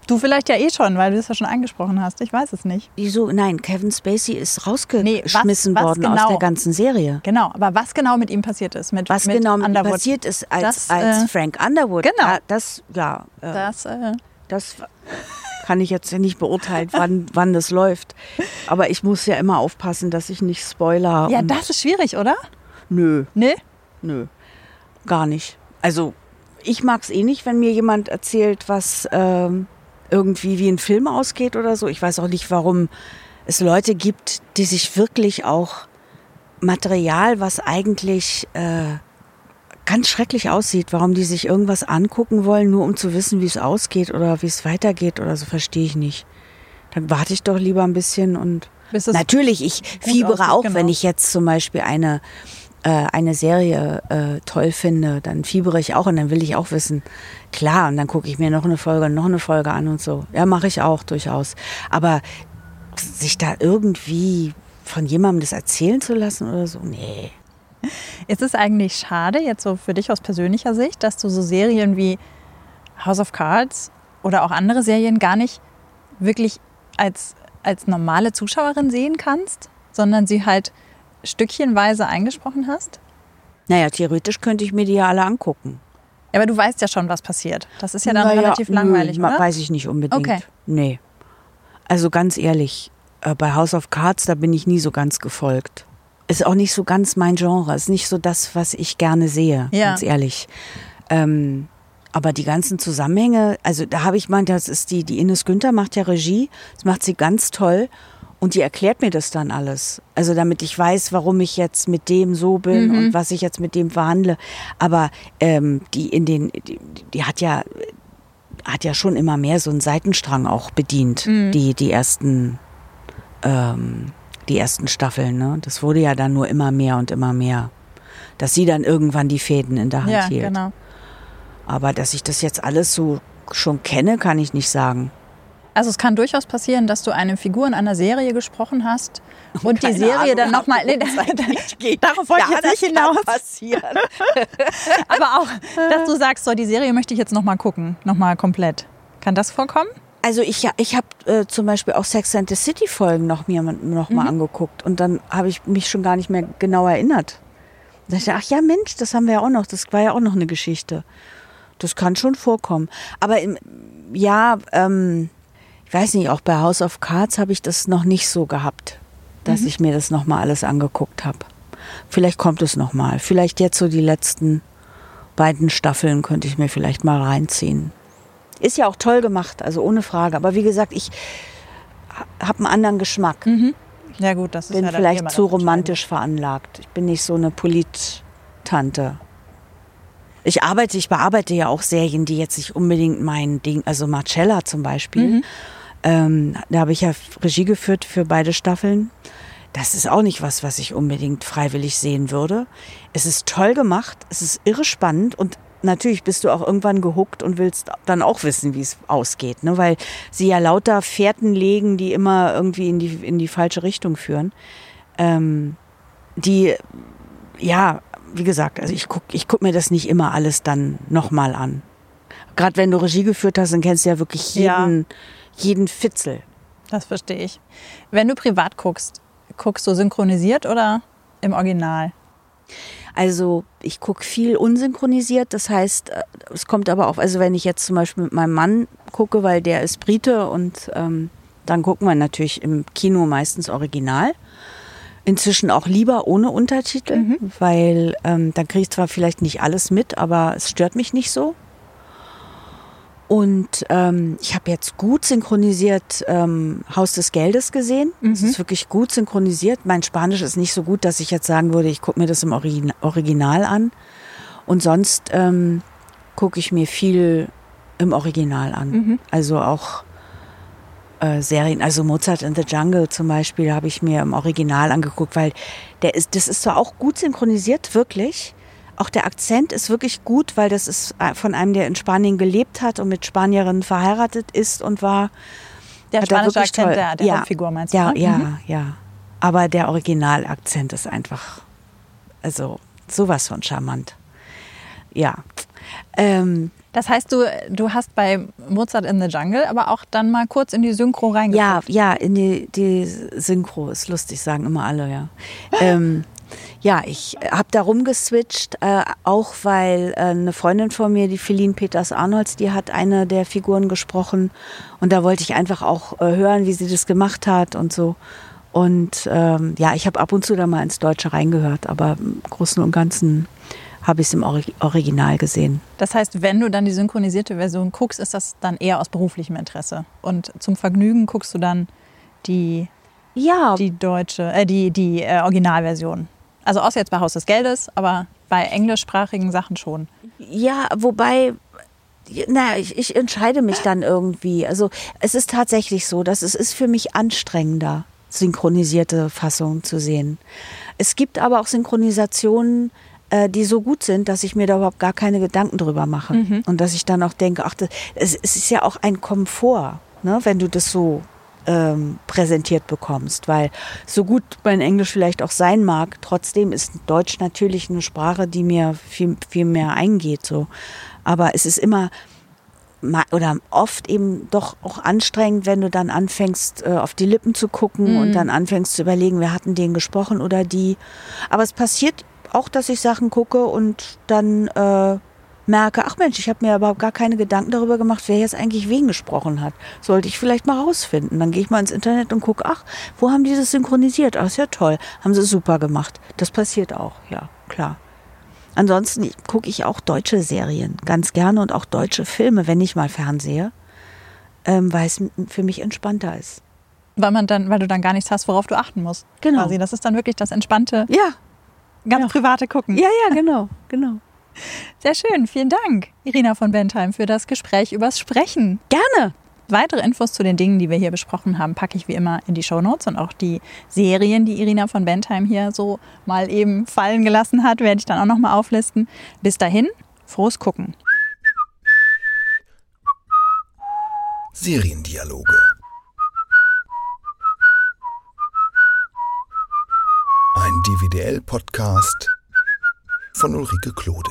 [SPEAKER 2] Du vielleicht ja eh schon, weil du es ja schon angesprochen hast. Ich weiß es nicht.
[SPEAKER 3] Wieso? Nein, Kevin Spacey ist
[SPEAKER 2] Nee,
[SPEAKER 3] rausgeschmissen
[SPEAKER 2] was- was
[SPEAKER 3] worden aus
[SPEAKER 2] genau?
[SPEAKER 3] der ganzen Serie.
[SPEAKER 2] Genau, aber was genau mit ihm passiert ist, mit,
[SPEAKER 3] Was
[SPEAKER 2] mit
[SPEAKER 3] genau mit ihm
[SPEAKER 2] Underwood,
[SPEAKER 3] passiert ist als,
[SPEAKER 2] Das,
[SPEAKER 3] als
[SPEAKER 2] äh,
[SPEAKER 3] Frank Underwood.
[SPEAKER 2] genau.
[SPEAKER 3] Ja, das, ja, äh,
[SPEAKER 2] das, äh,
[SPEAKER 3] das kann ich jetzt nicht beurteilen, wann, wann das läuft. Aber ich muss ja immer aufpassen, dass ich nicht spoiler.
[SPEAKER 2] Ja, das ist schwierig, oder?
[SPEAKER 3] Nö,
[SPEAKER 2] Ne?
[SPEAKER 3] nö, gar nicht. Also ich mag es eh nicht, wenn mir jemand erzählt, was ähm, irgendwie wie ein Film ausgeht oder so. Ich weiß auch nicht, warum es Leute gibt, die sich wirklich auch Material, was eigentlich äh, ganz schrecklich aussieht, warum die sich irgendwas angucken wollen, nur um zu wissen, wie es ausgeht oder wie es weitergeht oder so, verstehe ich nicht. Dann warte ich doch lieber ein bisschen und Natürlich, ich fiebere
[SPEAKER 2] aussieht,
[SPEAKER 3] auch,
[SPEAKER 2] genau.
[SPEAKER 3] wenn ich jetzt zum Beispiel eine, äh, eine Serie äh, toll finde, dann fiebere ich auch und dann will ich auch wissen, klar, und dann gucke ich mir noch eine Folge und noch eine Folge an und so. Ja, mache ich auch durchaus. Aber sich da irgendwie von jemandem das erzählen zu lassen oder so, nee.
[SPEAKER 2] Ist es eigentlich schade, jetzt so für dich aus persönlicher Sicht, dass du so Serien wie House of Cards oder auch andere Serien gar nicht wirklich als, als normale Zuschauerin sehen kannst, sondern sie halt stückchenweise eingesprochen hast?
[SPEAKER 3] Naja, theoretisch könnte ich mir die ja alle angucken.
[SPEAKER 2] Ja, aber du weißt ja schon, was passiert. Das ist ja dann
[SPEAKER 3] Naja,
[SPEAKER 2] relativ langweilig, oder?
[SPEAKER 3] Weiß ich nicht unbedingt.
[SPEAKER 2] Okay.
[SPEAKER 3] Nee. Also ganz ehrlich, äh, bei House of Cards, da bin ich nie so ganz gefolgt. Ist auch nicht so ganz mein Genre. Ist nicht so das, was ich gerne sehe,
[SPEAKER 2] Ja.
[SPEAKER 3] ganz ehrlich. Ähm, aber die ganzen Zusammenhänge, also da habe ich mal, das ist die, die Ines Günther macht ja Regie, das macht sie ganz toll und die erklärt mir das dann alles. Also damit ich weiß, warum ich jetzt mit dem so bin
[SPEAKER 2] Mhm.
[SPEAKER 3] und was ich jetzt mit dem verhandle. Aber ähm, die in den, die, die hat ja hat ja schon immer mehr so einen Seitenstrang auch bedient,
[SPEAKER 2] Mhm.
[SPEAKER 3] die, die ersten, ähm, die ersten Staffeln. Ne? Das wurde ja dann nur immer mehr und immer mehr. Dass sie dann irgendwann die Fäden in der Hand
[SPEAKER 2] ja,
[SPEAKER 3] hielt.
[SPEAKER 2] genau.
[SPEAKER 3] Aber dass ich das jetzt alles so schon kenne, kann ich nicht sagen.
[SPEAKER 2] Also es kann durchaus passieren, dass du eine Figur in einer Serie gesprochen hast und die
[SPEAKER 3] Keine
[SPEAKER 2] Serie
[SPEAKER 3] Ahnung,
[SPEAKER 2] dann nochmal. Nee, (laughs) darauf wollte ich
[SPEAKER 3] Ja,
[SPEAKER 2] jetzt nicht hinaus.
[SPEAKER 3] passieren. (laughs)
[SPEAKER 2] Aber auch, dass du sagst, so die Serie möchte ich jetzt nochmal gucken, nochmal komplett. Kann das vorkommen?
[SPEAKER 3] Also ich, ich habe äh, zum Beispiel auch Sex and the City Folgen noch mir noch
[SPEAKER 2] Mhm.
[SPEAKER 3] mal angeguckt und dann habe ich mich schon gar nicht mehr genau erinnert. Da dachte ich, ach ja Mensch, das haben wir ja auch noch, das war ja auch noch eine Geschichte. Das kann schon vorkommen. Aber im, ja, ähm, ich weiß nicht, auch bei House of Cards habe ich das noch nicht so gehabt, dass
[SPEAKER 2] Mhm.
[SPEAKER 3] ich mir das noch mal alles angeguckt habe. Vielleicht kommt es noch mal. Vielleicht jetzt so die letzten beiden Staffeln könnte ich mir vielleicht mal reinziehen. Ist ja auch toll gemacht, also ohne Frage. Aber wie gesagt, ich habe einen anderen Geschmack.
[SPEAKER 2] Ja gut, das ist
[SPEAKER 3] Bin
[SPEAKER 2] ja
[SPEAKER 3] vielleicht zu romantisch veranlagt. Ich bin nicht so eine Polit-Tante. Ich arbeite, ich bearbeite ja auch Serien, die jetzt nicht unbedingt mein Ding, also Marcella zum Beispiel.
[SPEAKER 2] Mhm.
[SPEAKER 3] Ähm, da habe ich ja Regie geführt für beide Staffeln. Das ist auch nicht was, was ich unbedingt freiwillig sehen würde. Es ist toll gemacht, es ist irre spannend und natürlich bist du auch irgendwann gehuckt und willst dann auch wissen, wie es ausgeht, ne? weil sie ja lauter Fährten legen, die immer irgendwie in die, in die falsche Richtung führen. Ähm, die, ja, wie gesagt, also ich guck, ich guck mir das nicht immer alles dann nochmal an. Gerade wenn du Regie geführt hast, dann kennst du ja wirklich
[SPEAKER 2] Ja.
[SPEAKER 3] Jeden, Fitzel.
[SPEAKER 2] Das verstehe ich. Wenn du privat guckst, guckst du synchronisiert oder im Original?
[SPEAKER 3] Also ich gucke viel unsynchronisiert, das heißt, äh, es kommt aber auch, also wenn ich jetzt zum Beispiel mit meinem Mann gucke, weil der ist Brite und ähm, dann gucken wir natürlich im Kino meistens original. Inzwischen auch lieber ohne Untertitel, weil ähm, dann kriege ich zwar vielleicht nicht alles mit, aber es stört mich nicht so. Und ähm, ich habe jetzt gut synchronisiert ähm, Haus des Geldes gesehen. Es ist wirklich gut synchronisiert. Mein Spanisch ist nicht so gut, dass ich jetzt sagen würde, ich gucke mir das im Origin Original an. Und sonst ähm, gucke ich mir viel im Original an. Also auch äh, Serien, also Mozart in the Jungle zum Beispiel, habe ich mir im Original angeguckt, weil der ist, das ist zwar auch gut synchronisiert, wirklich. Auch der Akzent ist wirklich gut, weil das ist äh, von einem, der in Spanien gelebt hat und mit Spanierinnen verheiratet ist und war.
[SPEAKER 2] Der
[SPEAKER 3] er
[SPEAKER 2] spanische Akzent
[SPEAKER 3] toll.
[SPEAKER 2] der, der
[SPEAKER 3] Ja.
[SPEAKER 2] Hauptfigur meinst du?
[SPEAKER 3] Ja,
[SPEAKER 2] ne?
[SPEAKER 3] ja,
[SPEAKER 2] Mhm.
[SPEAKER 3] ja. Aber der Originalakzent ist einfach, also sowas von charmant. Ja. Ähm,
[SPEAKER 2] Das heißt, du, du hast bei Mozart in the Jungle aber auch dann mal kurz in die Synchro reingeguckt.
[SPEAKER 3] ja, ja, in die, die Synchro ist lustig, sagen immer alle, ja. (laughs) ähm, ja, ich habe da rumgeswitcht, äh, auch weil äh, eine Freundin von mir, die Feline Peters-Arnolds, die hat eine der Figuren gesprochen und da wollte ich einfach auch äh, hören, wie sie das gemacht hat und so. Und ähm, ja, ich habe ab und zu da mal ins Deutsche reingehört, aber im Großen und Ganzen habe ich es im Ori Original gesehen.
[SPEAKER 2] Das heißt, wenn du dann die synchronisierte Version guckst, ist das dann eher aus beruflichem Interesse. Und zum Vergnügen guckst du dann die,
[SPEAKER 3] Ja,
[SPEAKER 2] die deutsche, äh, die, die äh, Originalversion. Also außer jetzt bei Haus des Geldes, aber bei englischsprachigen Sachen schon.
[SPEAKER 3] Ja, wobei, na, ich, ich entscheide mich dann irgendwie. Also es ist tatsächlich so, dass es ist für mich anstrengender, synchronisierte Fassungen zu sehen. Es gibt aber auch Synchronisationen, äh, die so gut sind, dass ich mir da überhaupt gar keine Gedanken drüber mache. Und dass ich dann auch denke, ach, das, es, es ist ja auch ein Komfort, ne, wenn du das so ähm, präsentiert bekommst, weil so gut mein Englisch vielleicht auch sein mag, trotzdem ist Deutsch natürlich eine Sprache, die mir viel, viel mehr eingeht. So. Aber es ist immer oder oft eben doch auch anstrengend, wenn du dann anfängst, äh, auf die Lippen zu gucken und dann anfängst zu überlegen, wer hat denn den gesprochen oder die. Aber es passiert auch, dass ich Sachen gucke und dann äh, merke, ach Mensch, ich habe mir überhaupt gar keine Gedanken darüber gemacht, wer jetzt eigentlich wen gesprochen hat. Sollte ich vielleicht mal rausfinden. Dann gehe ich mal ins Internet und gucke, ach, wo haben die das synchronisiert? Ach, ist ja toll. Haben sie super gemacht. Das passiert auch, ja, klar. Ansonsten gucke ich auch deutsche Serien ganz gerne und auch deutsche Filme, wenn ich mal fernsehe, ähm, weil es für mich entspannter ist.
[SPEAKER 2] Weil, man dann, weil du dann gar nichts hast, worauf du achten musst.
[SPEAKER 3] Genau.
[SPEAKER 2] Quasi. Das ist dann wirklich das entspannte,
[SPEAKER 3] Ja,
[SPEAKER 2] ganz private Gucken.
[SPEAKER 3] ja, ja, genau, genau.
[SPEAKER 2] Sehr schön. Vielen Dank, Irina von Bentheim, für das Gespräch übers Sprechen.
[SPEAKER 3] Gerne.
[SPEAKER 2] Weitere Infos zu den Dingen, die wir hier besprochen haben, packe ich wie immer in die Shownotes und auch die Serien, die Irina von Bentheim hier so mal eben fallen gelassen hat, werde ich dann auch noch mal auflisten. Bis dahin, frohes Gucken.
[SPEAKER 1] Seriendialoge. Ein DVDL-Podcast von Ulrike Klode.